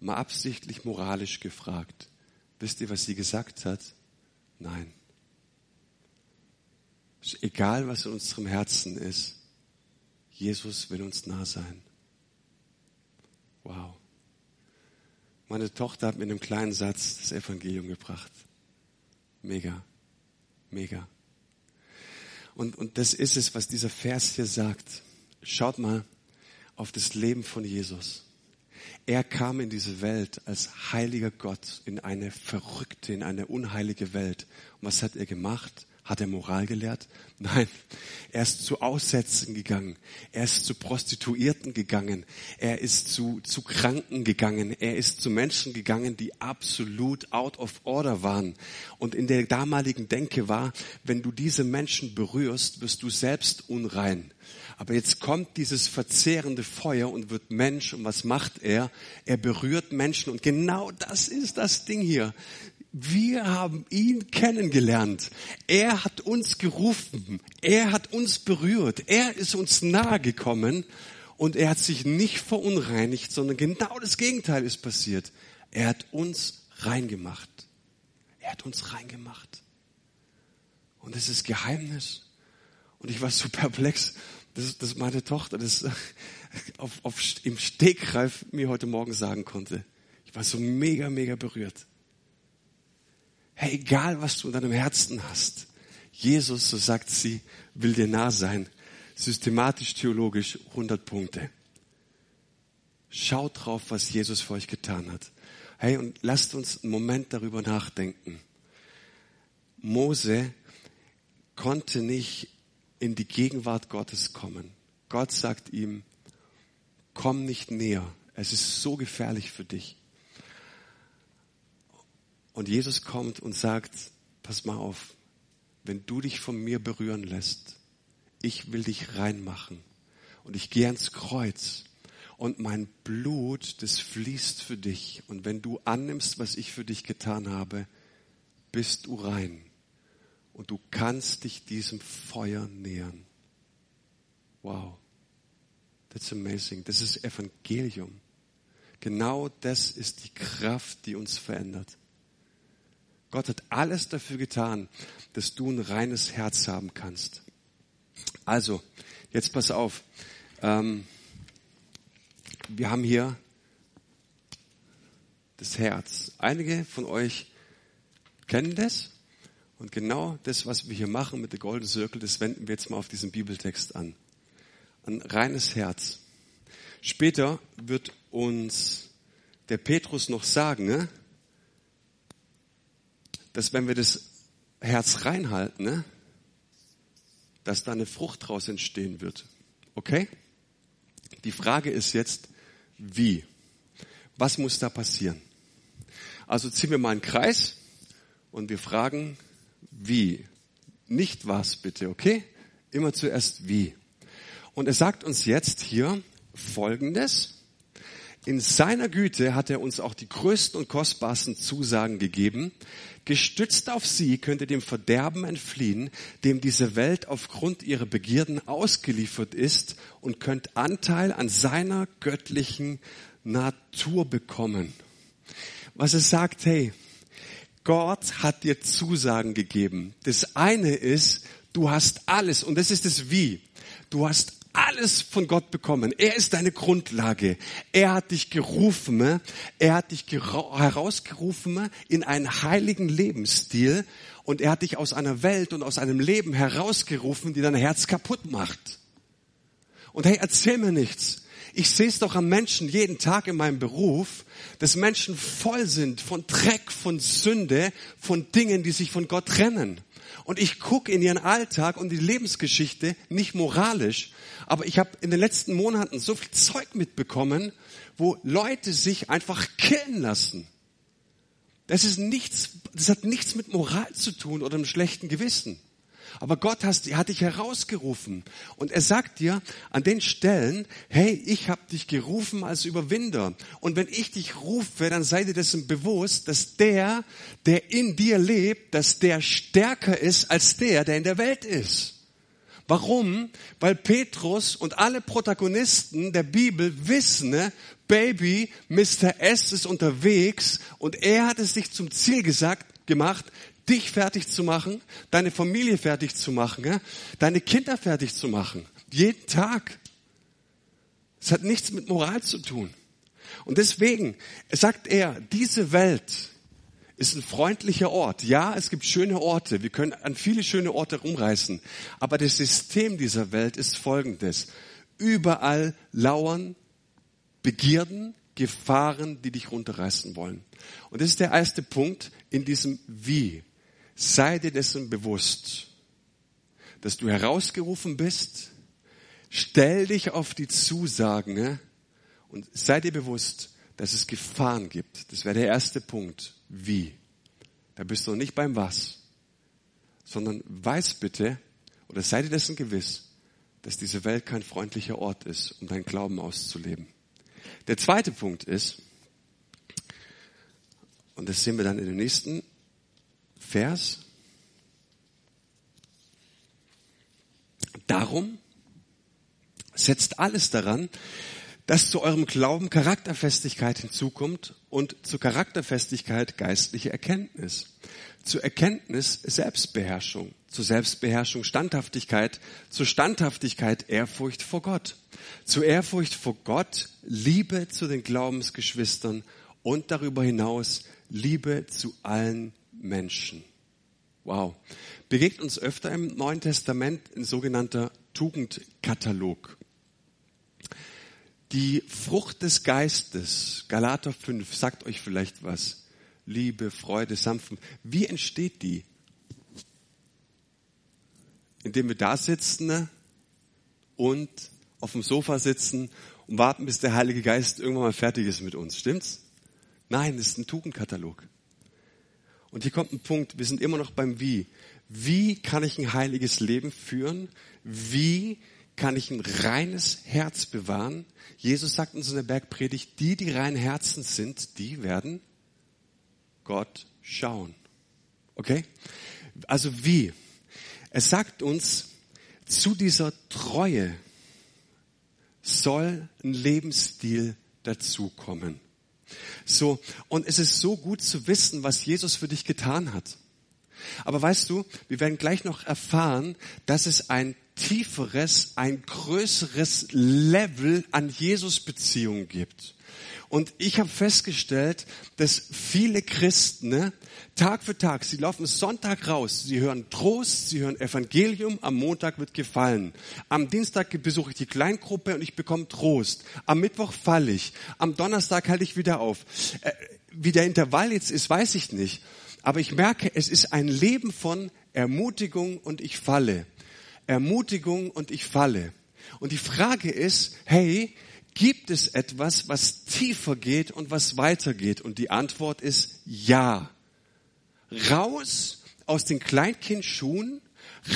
A: Mal absichtlich moralisch gefragt. Wisst ihr, was sie gesagt hat? Nein. Egal, was in unserem Herzen ist, Jesus will uns nah sein. Wow. Meine Tochter hat mit einem kleinen Satz das Evangelium gebracht. Mega, mega. Und, und das ist es, was dieser Vers hier sagt. Schaut mal auf das Leben von Jesus. Er kam in diese Welt als heiliger Gott in eine verrückte, in eine unheilige Welt. Und was hat er gemacht? Hat er Moral gelehrt? Nein, er ist zu Aussätzen gegangen. Er ist zu Prostituierten gegangen. Er ist zu, zu Kranken gegangen. Er ist zu Menschen gegangen, die absolut out of order waren. Und in der damaligen Denke war, wenn du diese Menschen berührst, wirst du selbst unrein. Aber jetzt kommt dieses verzehrende Feuer und wird Mensch. Und was macht er? Er berührt Menschen. Und genau das ist das Ding hier. Wir haben ihn kennengelernt. Er hat uns gerufen. Er hat uns berührt. Er ist uns nahe gekommen und er hat sich nicht verunreinigt, sondern genau das Gegenteil ist passiert. Er hat uns reingemacht. Er hat uns reingemacht. Und das ist Geheimnis. Und ich war so perplex, dass, dass meine Tochter das auf, auf, im Stegreif mir heute Morgen sagen konnte. Ich war so mega, mega berührt. Hey, egal was du in deinem Herzen hast, Jesus, so sagt sie, will dir nah sein. Systematisch, theologisch 100 Punkte. Schaut drauf, was Jesus für euch getan hat. Hey, und lasst uns einen Moment darüber nachdenken. Mose konnte nicht in die Gegenwart Gottes kommen. Gott sagt ihm, komm nicht näher. Es ist so gefährlich für dich. Und Jesus kommt und sagt, pass mal auf, wenn du dich von mir berühren lässt, ich will dich reinmachen. Und ich gehe ans Kreuz. Und mein Blut, das fließt für dich. Und wenn du annimmst, was ich für dich getan habe, bist du rein. Und du kannst dich diesem Feuer nähern. Wow. That's amazing. Das ist Evangelium. Genau das ist die Kraft, die uns verändert. Gott hat alles dafür getan, dass du ein reines Herz haben kannst. Also, jetzt pass auf. Ähm, wir haben hier das Herz. Einige von euch kennen das. Und genau das, was wir hier machen mit der Golden Circle, das wenden wir jetzt mal auf diesen Bibeltext an. Ein reines Herz. Später wird uns der Petrus noch sagen, ne? Dass wenn wir das Herz reinhalten, ne, dass da eine Frucht draus entstehen wird. Okay? Die Frage ist jetzt, wie? Was muss da passieren? Also ziehen wir mal einen Kreis und wir fragen, wie? Nicht was bitte, okay? Immer zuerst wie. Und er sagt uns jetzt hier Folgendes. In seiner Güte hat er uns auch die größten und kostbarsten Zusagen gegeben. Gestützt auf sie könnt ihr dem Verderben entfliehen, dem diese Welt aufgrund ihrer Begierden ausgeliefert ist und könnt Anteil an seiner göttlichen Natur bekommen. Was es sagt, hey, Gott hat dir Zusagen gegeben. Das eine ist, du hast alles und das ist das Wie. Du hast alles von Gott bekommen. Er ist deine Grundlage. Er hat dich gerufen. Er hat dich herausgerufen in einen heiligen Lebensstil. Und er hat dich aus einer Welt und aus einem Leben herausgerufen, die dein Herz kaputt macht. Und hey, erzähl mir nichts. Ich sehe es doch am Menschen jeden Tag in meinem Beruf, dass Menschen voll sind von Dreck, von Sünde, von Dingen, die sich von Gott trennen. Und ich gucke in ihren Alltag und die Lebensgeschichte nicht moralisch, aber ich habe in den letzten Monaten so viel Zeug mitbekommen, wo Leute sich einfach killen lassen. Das ist nichts, das hat nichts mit Moral zu tun oder einem schlechten Gewissen. Aber Gott hat, dich herausgerufen. Und er sagt dir an den Stellen, hey, ich habe dich gerufen als Überwinder. Und wenn ich dich rufe, dann sei dir dessen bewusst, dass der, der in dir lebt, dass der stärker ist als der, der in der Welt ist. Warum? Weil Petrus und alle Protagonisten der Bibel wissen, ne, Baby, Mr. S ist unterwegs und er hat es sich zum Ziel gesagt, gemacht, dich fertig zu machen, deine Familie fertig zu machen, ne, deine Kinder fertig zu machen. Jeden Tag. Es hat nichts mit Moral zu tun. Und deswegen sagt er, diese Welt, ist ein freundlicher Ort. Ja, es gibt schöne Orte. Wir können an viele schöne Orte rumreißen. Aber das System dieser Welt ist folgendes. Überall lauern Begierden, Gefahren, die dich runterreißen wollen. Und das ist der erste Punkt in diesem Wie. Sei dir dessen bewusst. dass du herausgerufen bist. Stell dich auf die Zusagen und sei dir bewusst, dass es Gefahren gibt. Das wäre der erste Punkt. Wie? Da bist du nicht beim Was, sondern weiß bitte oder sei dir dessen gewiss, dass diese Welt kein freundlicher Ort ist, um deinen Glauben auszuleben. Der zweite Punkt ist, und das sehen wir dann in dem nächsten Vers, darum setzt alles daran, dass zu eurem Glauben Charakterfestigkeit hinzukommt und zu Charakterfestigkeit geistliche Erkenntnis. Zu Erkenntnis Selbstbeherrschung, zu Selbstbeherrschung Standhaftigkeit, zu Standhaftigkeit Ehrfurcht vor Gott, zu Ehrfurcht vor Gott Liebe zu den Glaubensgeschwistern und darüber hinaus Liebe zu allen Menschen. Wow. Begegnet uns öfter im Neuen Testament ein sogenannter Tugendkatalog. Die Frucht des Geistes, Galater 5, sagt euch vielleicht was. Liebe, Freude, Sanftmut. Wie entsteht die? Indem wir da sitzen und auf dem Sofa sitzen und warten, bis der Heilige Geist irgendwann mal fertig ist mit uns. Stimmt's? Nein, das ist ein Tugendkatalog. Und hier kommt ein Punkt, wir sind immer noch beim Wie. Wie kann ich ein heiliges Leben führen? Wie kann ich ein reines Herz bewahren. Jesus sagt uns in der Bergpredigt, die, die rein Herzen sind, die werden Gott schauen. Okay? Also wie? Er sagt uns, zu dieser Treue soll ein Lebensstil dazukommen. So, und es ist so gut zu wissen, was Jesus für dich getan hat. Aber weißt du, wir werden gleich noch erfahren, dass es ein tieferes, ein größeres Level an Jesus-Beziehung gibt. Und ich habe festgestellt, dass viele Christen ne, Tag für Tag, sie laufen Sonntag raus, sie hören Trost, sie hören Evangelium, am Montag wird gefallen. Am Dienstag besuche ich die Kleingruppe und ich bekomme Trost. Am Mittwoch falle ich. Am Donnerstag halte ich wieder auf. Äh, wie der Intervall jetzt ist, weiß ich nicht. Aber ich merke, es ist ein Leben von Ermutigung und ich falle. Ermutigung und ich falle. Und die Frage ist, hey, gibt es etwas, was tiefer geht und was weitergeht? Und die Antwort ist ja. Raus aus den Kleinkindschuhen,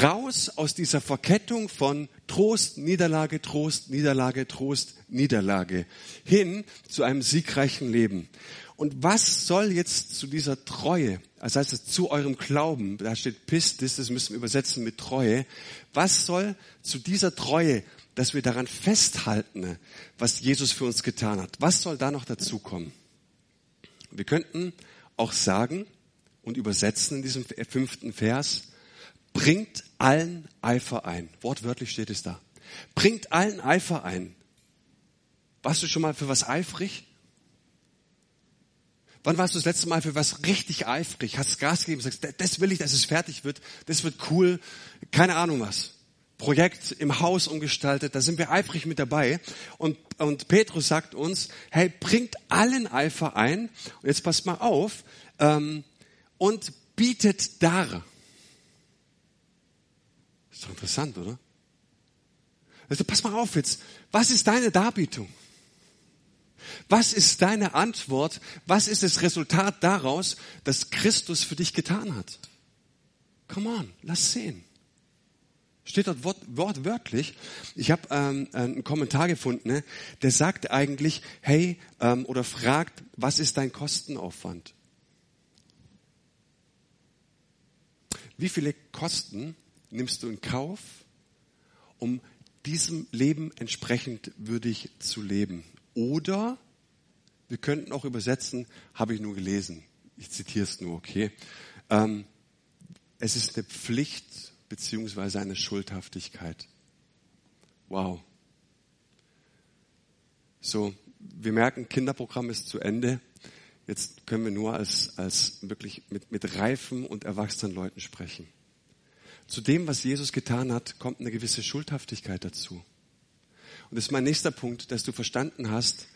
A: raus aus dieser Verkettung von Trost, Niederlage, Trost, Niederlage, Trost, Niederlage, hin zu einem siegreichen Leben. Und was soll jetzt zu dieser Treue, das heißt zu eurem Glauben, da steht Pistis, das müssen wir übersetzen mit Treue, was soll zu dieser Treue, dass wir daran festhalten, was Jesus für uns getan hat, was soll da noch dazukommen? Wir könnten auch sagen und übersetzen in diesem fünften Vers, bringt allen Eifer ein. Wortwörtlich steht es da. Bringt allen Eifer ein. Warst du schon mal für was eifrig? Wann warst du das letzte Mal für was richtig eifrig? Hast Gas gegeben, sagst, das will ich, dass es fertig wird, das wird cool, keine Ahnung was. Projekt im Haus umgestaltet, da sind wir eifrig mit dabei. Und, und Petrus sagt uns, hey, bringt allen Eifer ein, und jetzt passt mal auf, ähm, und bietet dar. Ist doch interessant, oder? Also pass mal auf jetzt, was ist deine Darbietung? Was ist deine Antwort? Was ist das Resultat daraus, dass Christus für dich getan hat? Come on, lass sehen. Steht dort wort, wortwörtlich. Ich habe ähm, einen Kommentar gefunden, ne, der sagt eigentlich, hey, ähm, oder fragt, was ist dein Kostenaufwand? Wie viele Kosten nimmst du in Kauf, um diesem Leben entsprechend würdig zu leben? Oder wir könnten auch übersetzen, habe ich nur gelesen. Ich zitiere es nur, okay. Ähm, es ist eine Pflicht beziehungsweise eine Schuldhaftigkeit. Wow. So, wir merken, Kinderprogramm ist zu Ende. Jetzt können wir nur als, als wirklich mit, mit reifen und erwachsenen Leuten sprechen. Zu dem, was Jesus getan hat, kommt eine gewisse Schuldhaftigkeit dazu. Und das ist mein nächster Punkt, dass du verstanden hast,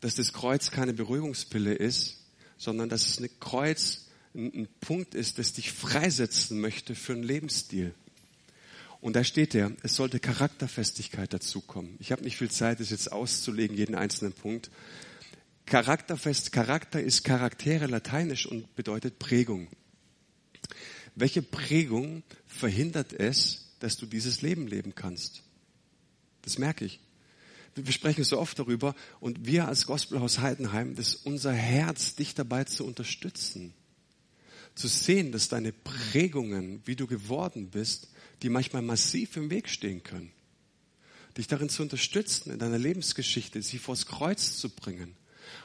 A: dass das Kreuz keine Beruhigungspille ist, sondern dass es ein Kreuz ein, Punkt ist, das dich freisetzen möchte für einen Lebensstil. Und da steht er, es sollte Charakterfestigkeit dazukommen. Ich habe nicht viel Zeit, das jetzt auszulegen, jeden einzelnen Punkt. Charakterfest, Charakter ist Charaktere lateinisch und bedeutet Prägung. Welche Prägung verhindert es, dass du dieses Leben leben kannst? Das merke ich. Wir sprechen so oft darüber und wir als Gospelhaus Heidenheim, das ist unser Herz, dich dabei zu unterstützen. Zu sehen, dass deine Prägungen, wie du geworden bist, die manchmal massiv im Weg stehen können. Dich darin zu unterstützen, in deiner Lebensgeschichte, sie vors Kreuz zu bringen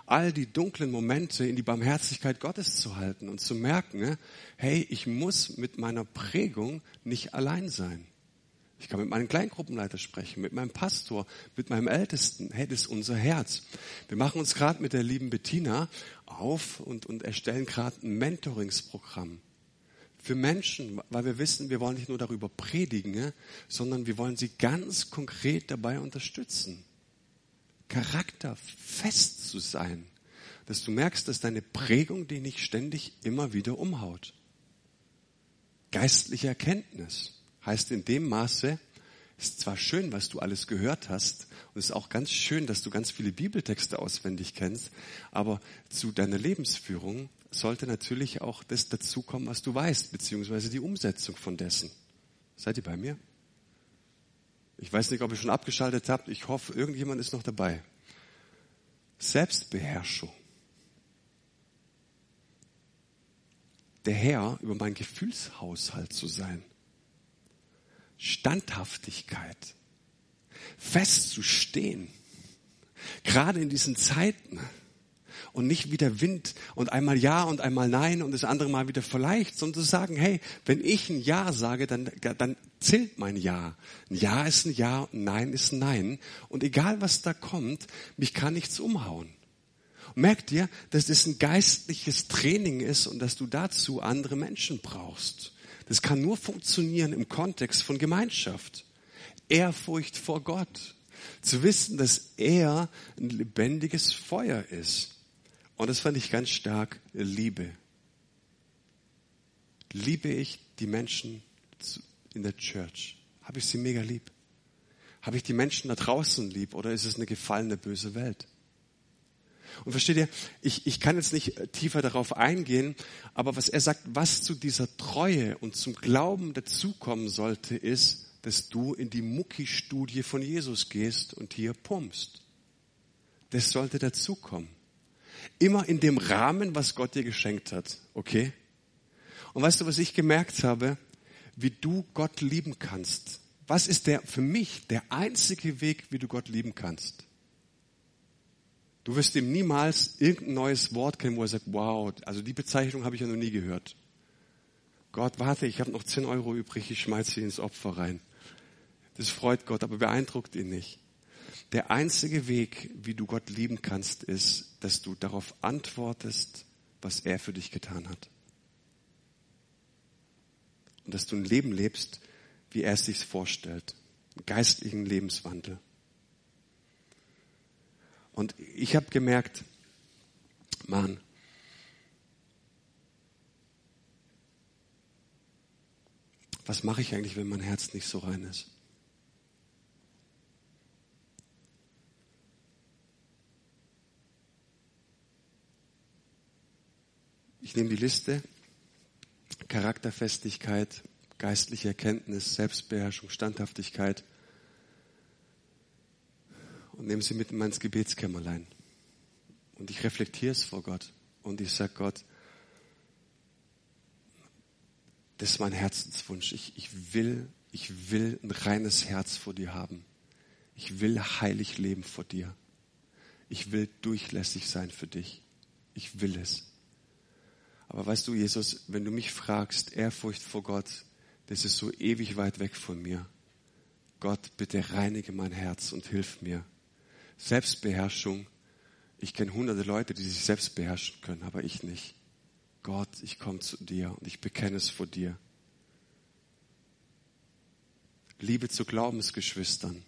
A: all die dunklen Momente in die Barmherzigkeit Gottes zu halten und zu merken, ne, hey, ich muss mit meiner Prägung nicht allein sein. Ich kann mit meinem Kleingruppenleiter sprechen, mit meinem Pastor, mit meinem Ältesten. Hey, das ist unser Herz. Wir machen uns gerade mit der lieben Bettina auf und, und erstellen gerade ein Mentoringsprogramm für Menschen, weil wir wissen, wir wollen nicht nur darüber predigen, sondern wir wollen sie ganz konkret dabei unterstützen charakterfest zu sein, dass du merkst, dass deine Prägung dich nicht ständig immer wieder umhaut. Geistliche Erkenntnis heißt in dem Maße, ist zwar schön, was du alles gehört hast, und es ist auch ganz schön, dass du ganz viele Bibeltexte auswendig kennst, aber zu deiner Lebensführung sollte natürlich auch das dazukommen, was du weißt, beziehungsweise die Umsetzung von dessen. Seid ihr bei mir? Ich weiß nicht, ob ihr schon abgeschaltet habt. Ich hoffe, irgendjemand ist noch dabei. Selbstbeherrschung. Der Herr über meinen Gefühlshaushalt zu sein. Standhaftigkeit. Festzustehen. Gerade in diesen Zeiten und nicht wie der Wind und einmal ja und einmal nein und das andere Mal wieder vielleicht, sondern zu sagen, hey, wenn ich ein Ja sage, dann, dann zählt mein Ja. Ein Ja ist ein Ja, ein Nein ist ein Nein. Und egal was da kommt, mich kann nichts umhauen. Merkt ihr, dass das ein geistliches Training ist und dass du dazu andere Menschen brauchst. Das kann nur funktionieren im Kontext von Gemeinschaft. Ehrfurcht vor Gott. Zu wissen, dass er ein lebendiges Feuer ist. Und das fand ich ganz stark, Liebe. Liebe ich die Menschen in der Church? Habe ich sie mega lieb? Habe ich die Menschen da draußen lieb oder ist es eine gefallene, böse Welt? Und versteht ihr, ich, ich kann jetzt nicht tiefer darauf eingehen, aber was er sagt, was zu dieser Treue und zum Glauben dazukommen sollte, ist, dass du in die Mucki-Studie von Jesus gehst und hier pumpst. Das sollte dazukommen. Immer in dem Rahmen, was Gott dir geschenkt hat. Okay? Und weißt du, was ich gemerkt habe? Wie du Gott lieben kannst. Was ist der, für mich der einzige Weg, wie du Gott lieben kannst? Du wirst ihm niemals irgendein neues Wort kennen, wo er sagt, wow, also die Bezeichnung habe ich ja noch nie gehört. Gott, warte, ich habe noch 10 Euro übrig, ich schmeiße sie ins Opfer rein. Das freut Gott, aber beeindruckt ihn nicht. Der einzige Weg, wie du Gott lieben kannst, ist, dass du darauf antwortest, was er für dich getan hat. Und dass du ein Leben lebst, wie er es sich vorstellt. Einen geistlichen Lebenswandel. Und ich habe gemerkt, Mann, was mache ich eigentlich, wenn mein Herz nicht so rein ist? Ich nehme die Liste. Charakterfestigkeit, geistliche Erkenntnis, Selbstbeherrschung, Standhaftigkeit und nehme sie mit in mein Gebetskämmerlein. Und ich reflektiere es vor Gott und ich sage Gott, das ist mein Herzenswunsch. Ich, ich, will, ich will ein reines Herz vor dir haben. Ich will heilig leben vor dir. Ich will durchlässig sein für dich. Ich will es. Aber weißt du, Jesus, wenn du mich fragst, Ehrfurcht vor Gott, das ist so ewig weit weg von mir. Gott, bitte reinige mein Herz und hilf mir. Selbstbeherrschung. Ich kenne hunderte Leute, die sich selbst beherrschen können, aber ich nicht. Gott, ich komme zu dir und ich bekenne es vor dir. Liebe zu Glaubensgeschwistern.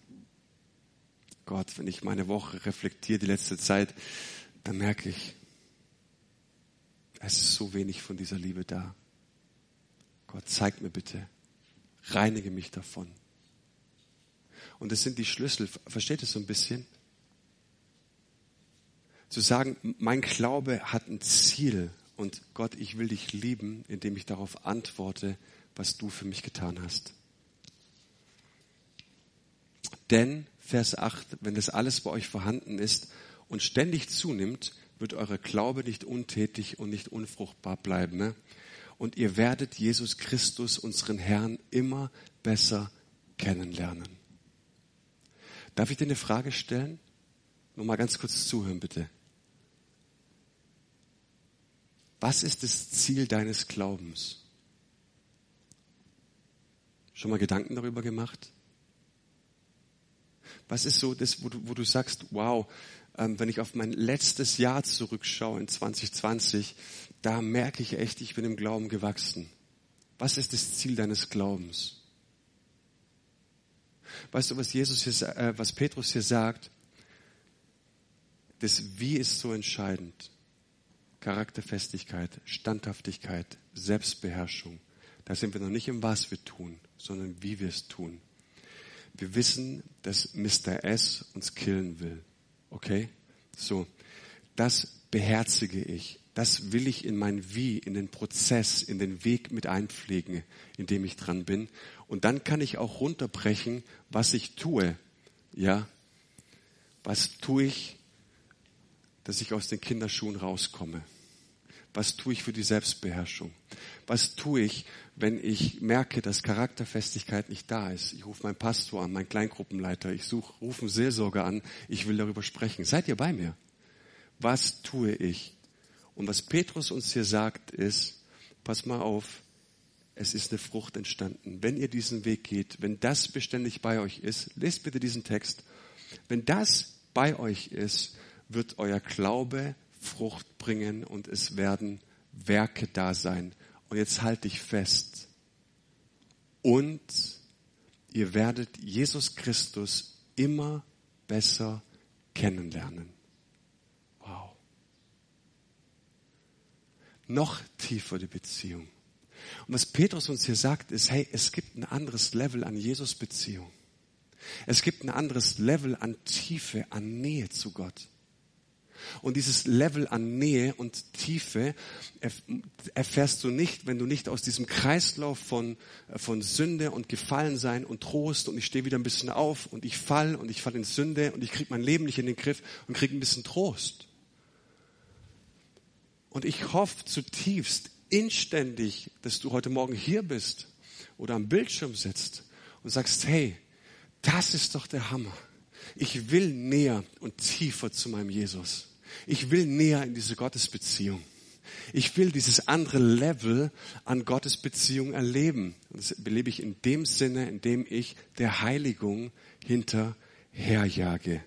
A: Gott, wenn ich meine Woche reflektiere, die letzte Zeit, dann merke ich, es ist so wenig von dieser Liebe da. Gott, zeig mir bitte, reinige mich davon. Und das sind die Schlüssel. Versteht es so ein bisschen? Zu sagen, mein Glaube hat ein Ziel und Gott, ich will dich lieben, indem ich darauf antworte, was du für mich getan hast. Denn, Vers 8, wenn das alles bei euch vorhanden ist und ständig zunimmt, wird eure Glaube nicht untätig und nicht unfruchtbar bleiben. Ne? Und ihr werdet Jesus Christus, unseren Herrn, immer besser kennenlernen. Darf ich dir eine Frage stellen? Nur mal ganz kurz zuhören, bitte. Was ist das Ziel deines Glaubens? Schon mal Gedanken darüber gemacht? Was ist so das, wo du, wo du sagst, wow, ähm, wenn ich auf mein letztes Jahr zurückschaue in 2020, da merke ich echt, ich bin im Glauben gewachsen. Was ist das Ziel deines Glaubens? Weißt du, was Jesus hier, äh, was Petrus hier sagt? Das Wie ist so entscheidend. Charakterfestigkeit, Standhaftigkeit, Selbstbeherrschung. Da sind wir noch nicht im Was wir tun, sondern wie wir es tun. Wir wissen, dass Mr. S uns killen will. Okay? So. Das beherzige ich. Das will ich in mein Wie, in den Prozess, in den Weg mit einpflegen, in dem ich dran bin. Und dann kann ich auch runterbrechen, was ich tue. Ja? Was tue ich, dass ich aus den Kinderschuhen rauskomme? Was tue ich für die Selbstbeherrschung? Was tue ich, wenn ich merke, dass Charakterfestigkeit nicht da ist? Ich rufe meinen Pastor an, meinen Kleingruppenleiter, ich suche, rufe einen Seelsorger an, ich will darüber sprechen. Seid ihr bei mir? Was tue ich? Und was Petrus uns hier sagt, ist, pass mal auf, es ist eine Frucht entstanden. Wenn ihr diesen Weg geht, wenn das beständig bei euch ist, lest bitte diesen Text. Wenn das bei euch ist, wird euer Glaube Frucht bringen und es werden Werke da sein. Und jetzt halte ich fest. Und ihr werdet Jesus Christus immer besser kennenlernen. Wow. Noch tiefer die Beziehung. Und was Petrus uns hier sagt, ist, hey, es gibt ein anderes Level an Jesus Beziehung. Es gibt ein anderes Level an Tiefe, an Nähe zu Gott. Und dieses Level an Nähe und Tiefe erfährst du nicht, wenn du nicht aus diesem Kreislauf von, von Sünde und Gefallensein und Trost und ich stehe wieder ein bisschen auf und ich fall und ich falle in Sünde und ich kriege mein Leben nicht in den Griff und kriege ein bisschen Trost. Und ich hoffe zutiefst, inständig, dass du heute Morgen hier bist oder am Bildschirm sitzt und sagst, hey, das ist doch der Hammer. Ich will näher und tiefer zu meinem Jesus. Ich will näher in diese Gottesbeziehung. Ich will dieses andere Level an Gottesbeziehung erleben. Das belebe ich in dem Sinne, in dem ich der Heiligung hinterherjage.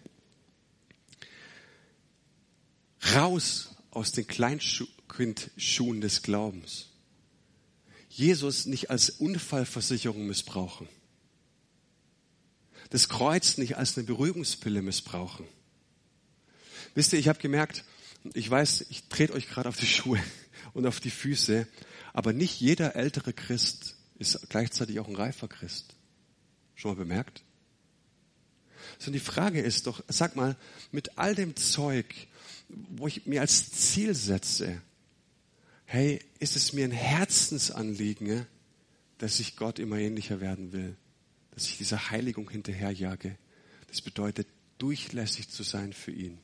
A: Raus aus den Kleinkindschuhen des Glaubens. Jesus nicht als Unfallversicherung missbrauchen. Das Kreuz nicht als eine Beruhigungspille missbrauchen Wisst ihr, ich habe gemerkt, ich weiß, ich trete euch gerade auf die Schuhe und auf die Füße, aber nicht jeder ältere Christ ist gleichzeitig auch ein reifer Christ. Schon mal bemerkt? So, die Frage ist doch, sag mal, mit all dem Zeug, wo ich mir als Ziel setze, hey, ist es mir ein Herzensanliegen, dass ich Gott immer ähnlicher werden will, dass ich dieser Heiligung hinterherjage. Das bedeutet, durchlässig zu sein für ihn.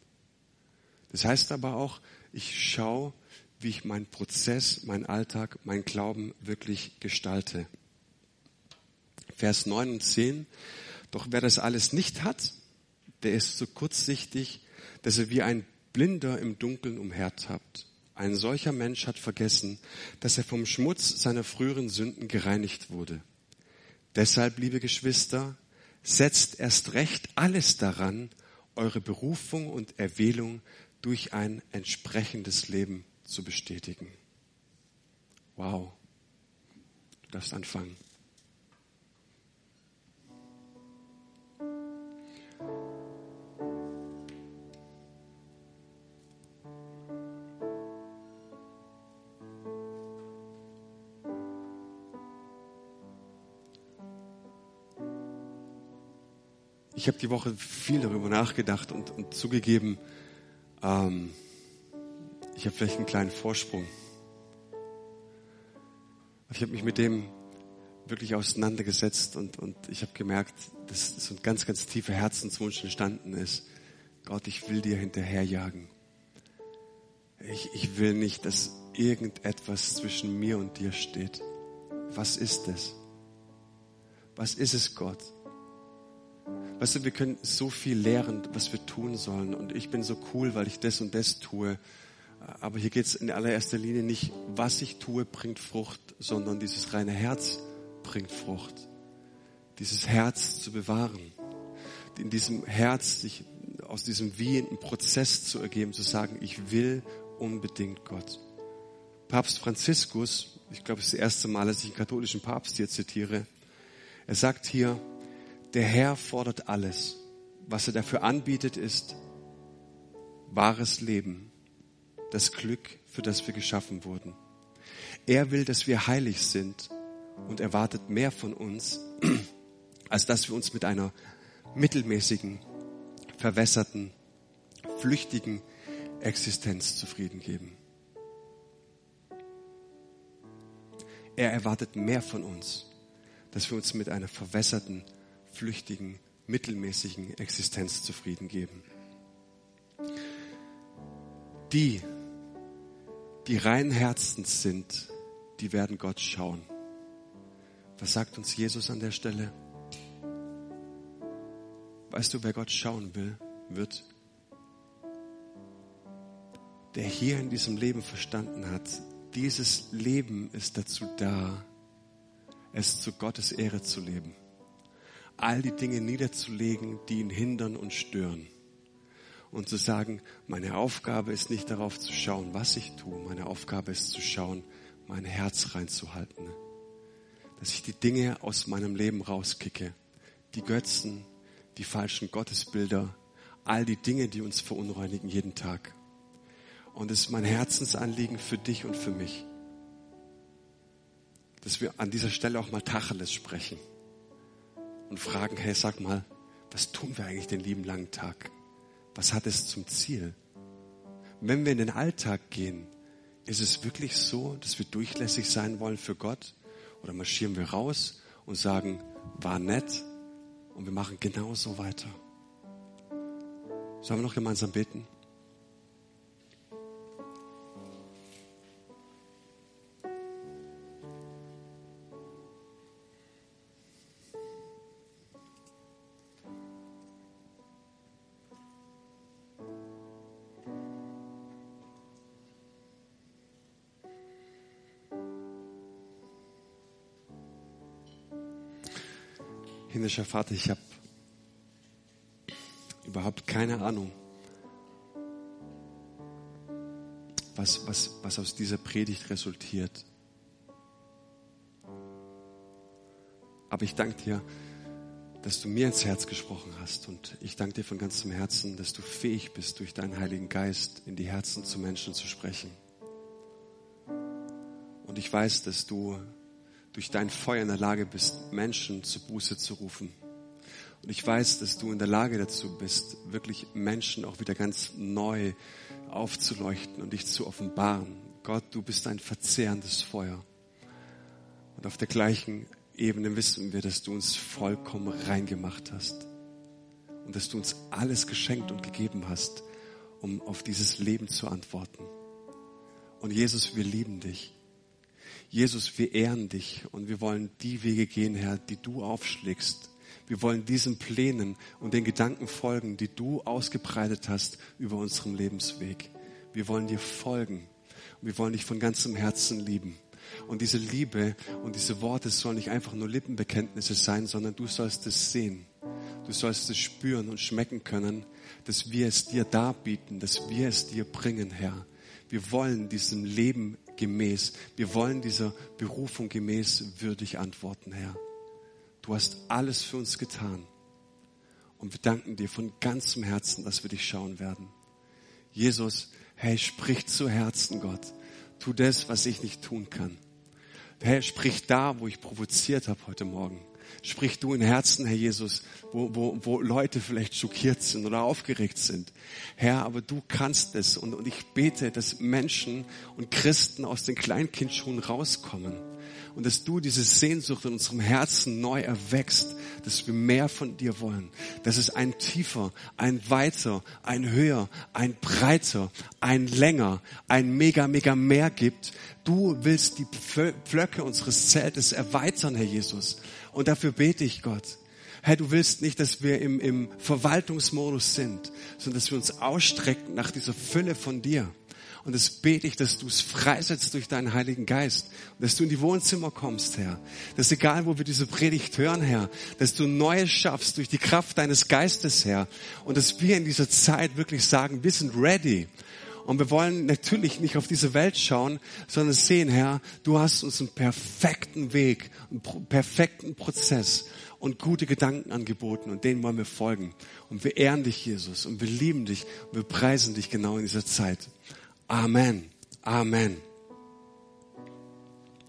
A: Das heißt aber auch, ich schaue, wie ich meinen Prozess, meinen Alltag, meinen Glauben wirklich gestalte. Vers 9 und 10. Doch wer das alles nicht hat, der ist so kurzsichtig, dass er wie ein Blinder im Dunkeln umhertappt. Ein solcher Mensch hat vergessen, dass er vom Schmutz seiner früheren Sünden gereinigt wurde. Deshalb, liebe Geschwister, setzt erst recht alles daran, eure Berufung und Erwählung durch ein entsprechendes Leben zu bestätigen. Wow. Du darfst anfangen. ich habe die Woche viel darüber nachgedacht und, und zugegeben, ähm, ich habe vielleicht einen kleinen Vorsprung. Ich habe mich mit dem wirklich auseinandergesetzt und, und ich habe gemerkt, dass so ein ganz, ganz tiefer Herzenswunsch entstanden ist. Gott, ich will dir hinterherjagen. Ich, ich will nicht, dass irgendetwas zwischen mir und dir steht. Was ist es? Was ist es, Gott? Weißt du, wir können so viel lehren, was wir tun sollen. Und ich bin so cool, weil ich das und das tue. Aber hier geht es in allererster Linie nicht, was ich tue, bringt Frucht, sondern dieses reine Herz bringt Frucht. Dieses Herz zu bewahren. In diesem Herz sich aus diesem Wie in einen Prozess zu ergeben, zu sagen, ich will unbedingt Gott. Papst Franziskus, ich glaube, es ist das erste Mal, dass ich einen katholischen Papst hier zitiere, er sagt hier, der Herr fordert alles. Was er dafür anbietet, ist wahres Leben, das Glück, für das wir geschaffen wurden. Er will, dass wir heilig sind und erwartet mehr von uns, als dass wir uns mit einer mittelmäßigen, verwässerten, flüchtigen Existenz zufrieden geben. Er erwartet mehr von uns, dass wir uns mit einer verwässerten, flüchtigen, mittelmäßigen Existenz zufrieden geben. Die, die rein Herzens sind, die werden Gott schauen. Was sagt uns Jesus an der Stelle? Weißt du, wer Gott schauen will, wird? Der hier in diesem Leben verstanden hat, dieses Leben ist dazu da, es zu Gottes Ehre zu leben all die Dinge niederzulegen, die ihn hindern und stören. Und zu sagen, meine Aufgabe ist nicht darauf zu schauen, was ich tue, meine Aufgabe ist zu schauen, mein Herz reinzuhalten. Dass ich die Dinge aus meinem Leben rauskicke. Die Götzen, die falschen Gottesbilder, all die Dinge, die uns verunreinigen jeden Tag. Und es ist mein Herzensanliegen für dich und für mich, dass wir an dieser Stelle auch mal Tacheles sprechen und fragen, hey, sag mal, was tun wir eigentlich den lieben langen Tag? Was hat es zum Ziel? Wenn wir in den Alltag gehen, ist es wirklich so, dass wir durchlässig sein wollen für Gott? Oder marschieren wir raus und sagen, war nett und wir machen genauso weiter? Sollen wir noch gemeinsam beten? Himmlischer Vater, ich habe überhaupt keine Ahnung, was, was, was aus dieser Predigt resultiert. Aber ich danke dir, dass du mir ins Herz gesprochen hast. Und ich danke dir von ganzem Herzen, dass du fähig bist, durch deinen Heiligen Geist in die Herzen zu Menschen zu sprechen. Und ich weiß, dass du durch dein Feuer in der Lage bist, Menschen zur Buße zu rufen. Und ich weiß, dass du in der Lage dazu bist, wirklich Menschen auch wieder ganz neu aufzuleuchten und dich zu offenbaren. Gott, du bist ein verzehrendes Feuer. Und auf der gleichen Ebene wissen wir, dass du uns vollkommen reingemacht hast. Und dass du uns alles geschenkt und gegeben hast, um auf dieses Leben zu antworten. Und Jesus, wir lieben dich. Jesus, wir ehren dich und wir wollen die Wege gehen, Herr, die du aufschlägst. Wir wollen diesen Plänen und den Gedanken folgen, die du ausgebreitet hast über unserem Lebensweg. Wir wollen dir folgen und wir wollen dich von ganzem Herzen lieben. Und diese Liebe und diese Worte sollen nicht einfach nur Lippenbekenntnisse sein, sondern du sollst es sehen. Du sollst es spüren und schmecken können, dass wir es dir darbieten, dass wir es dir bringen, Herr. Wir wollen diesem Leben gemäß. Wir wollen dieser Berufung gemäß würdig antworten, Herr. Du hast alles für uns getan. Und wir danken dir von ganzem Herzen, dass wir dich schauen werden. Jesus, hey, sprich zu Herzen, Gott. Tu das, was ich nicht tun kann. Herr, sprich da, wo ich provoziert habe heute Morgen. Sprich du in Herzen, Herr Jesus, wo, wo, wo Leute vielleicht schockiert sind oder aufgeregt sind. Herr, aber du kannst es. Und, und ich bete, dass Menschen und Christen aus den Kleinkindschuhen rauskommen und dass du diese Sehnsucht in unserem Herzen neu erwächst, dass wir mehr von dir wollen, dass es ein tiefer, ein weiter, ein höher, ein breiter, ein länger, ein mega, mega mehr gibt. Du willst die Pflöcke unseres Zeltes erweitern, Herr Jesus. Und dafür bete ich Gott. Herr, du willst nicht, dass wir im, im Verwaltungsmodus sind, sondern dass wir uns ausstrecken nach dieser Fülle von dir. Und das bete ich, dass du es freisetzt durch deinen Heiligen Geist. Und dass du in die Wohnzimmer kommst, Herr. Dass egal, wo wir diese Predigt hören, Herr, dass du Neues schaffst durch die Kraft deines Geistes, Herr. Und dass wir in dieser Zeit wirklich sagen, wir sind ready. Und wir wollen natürlich nicht auf diese Welt schauen, sondern sehen, Herr, du hast uns einen perfekten Weg, einen perfekten Prozess und gute Gedanken angeboten und denen wollen wir folgen. Und wir ehren dich, Jesus, und wir lieben dich und wir preisen dich genau in dieser Zeit. Amen. Amen.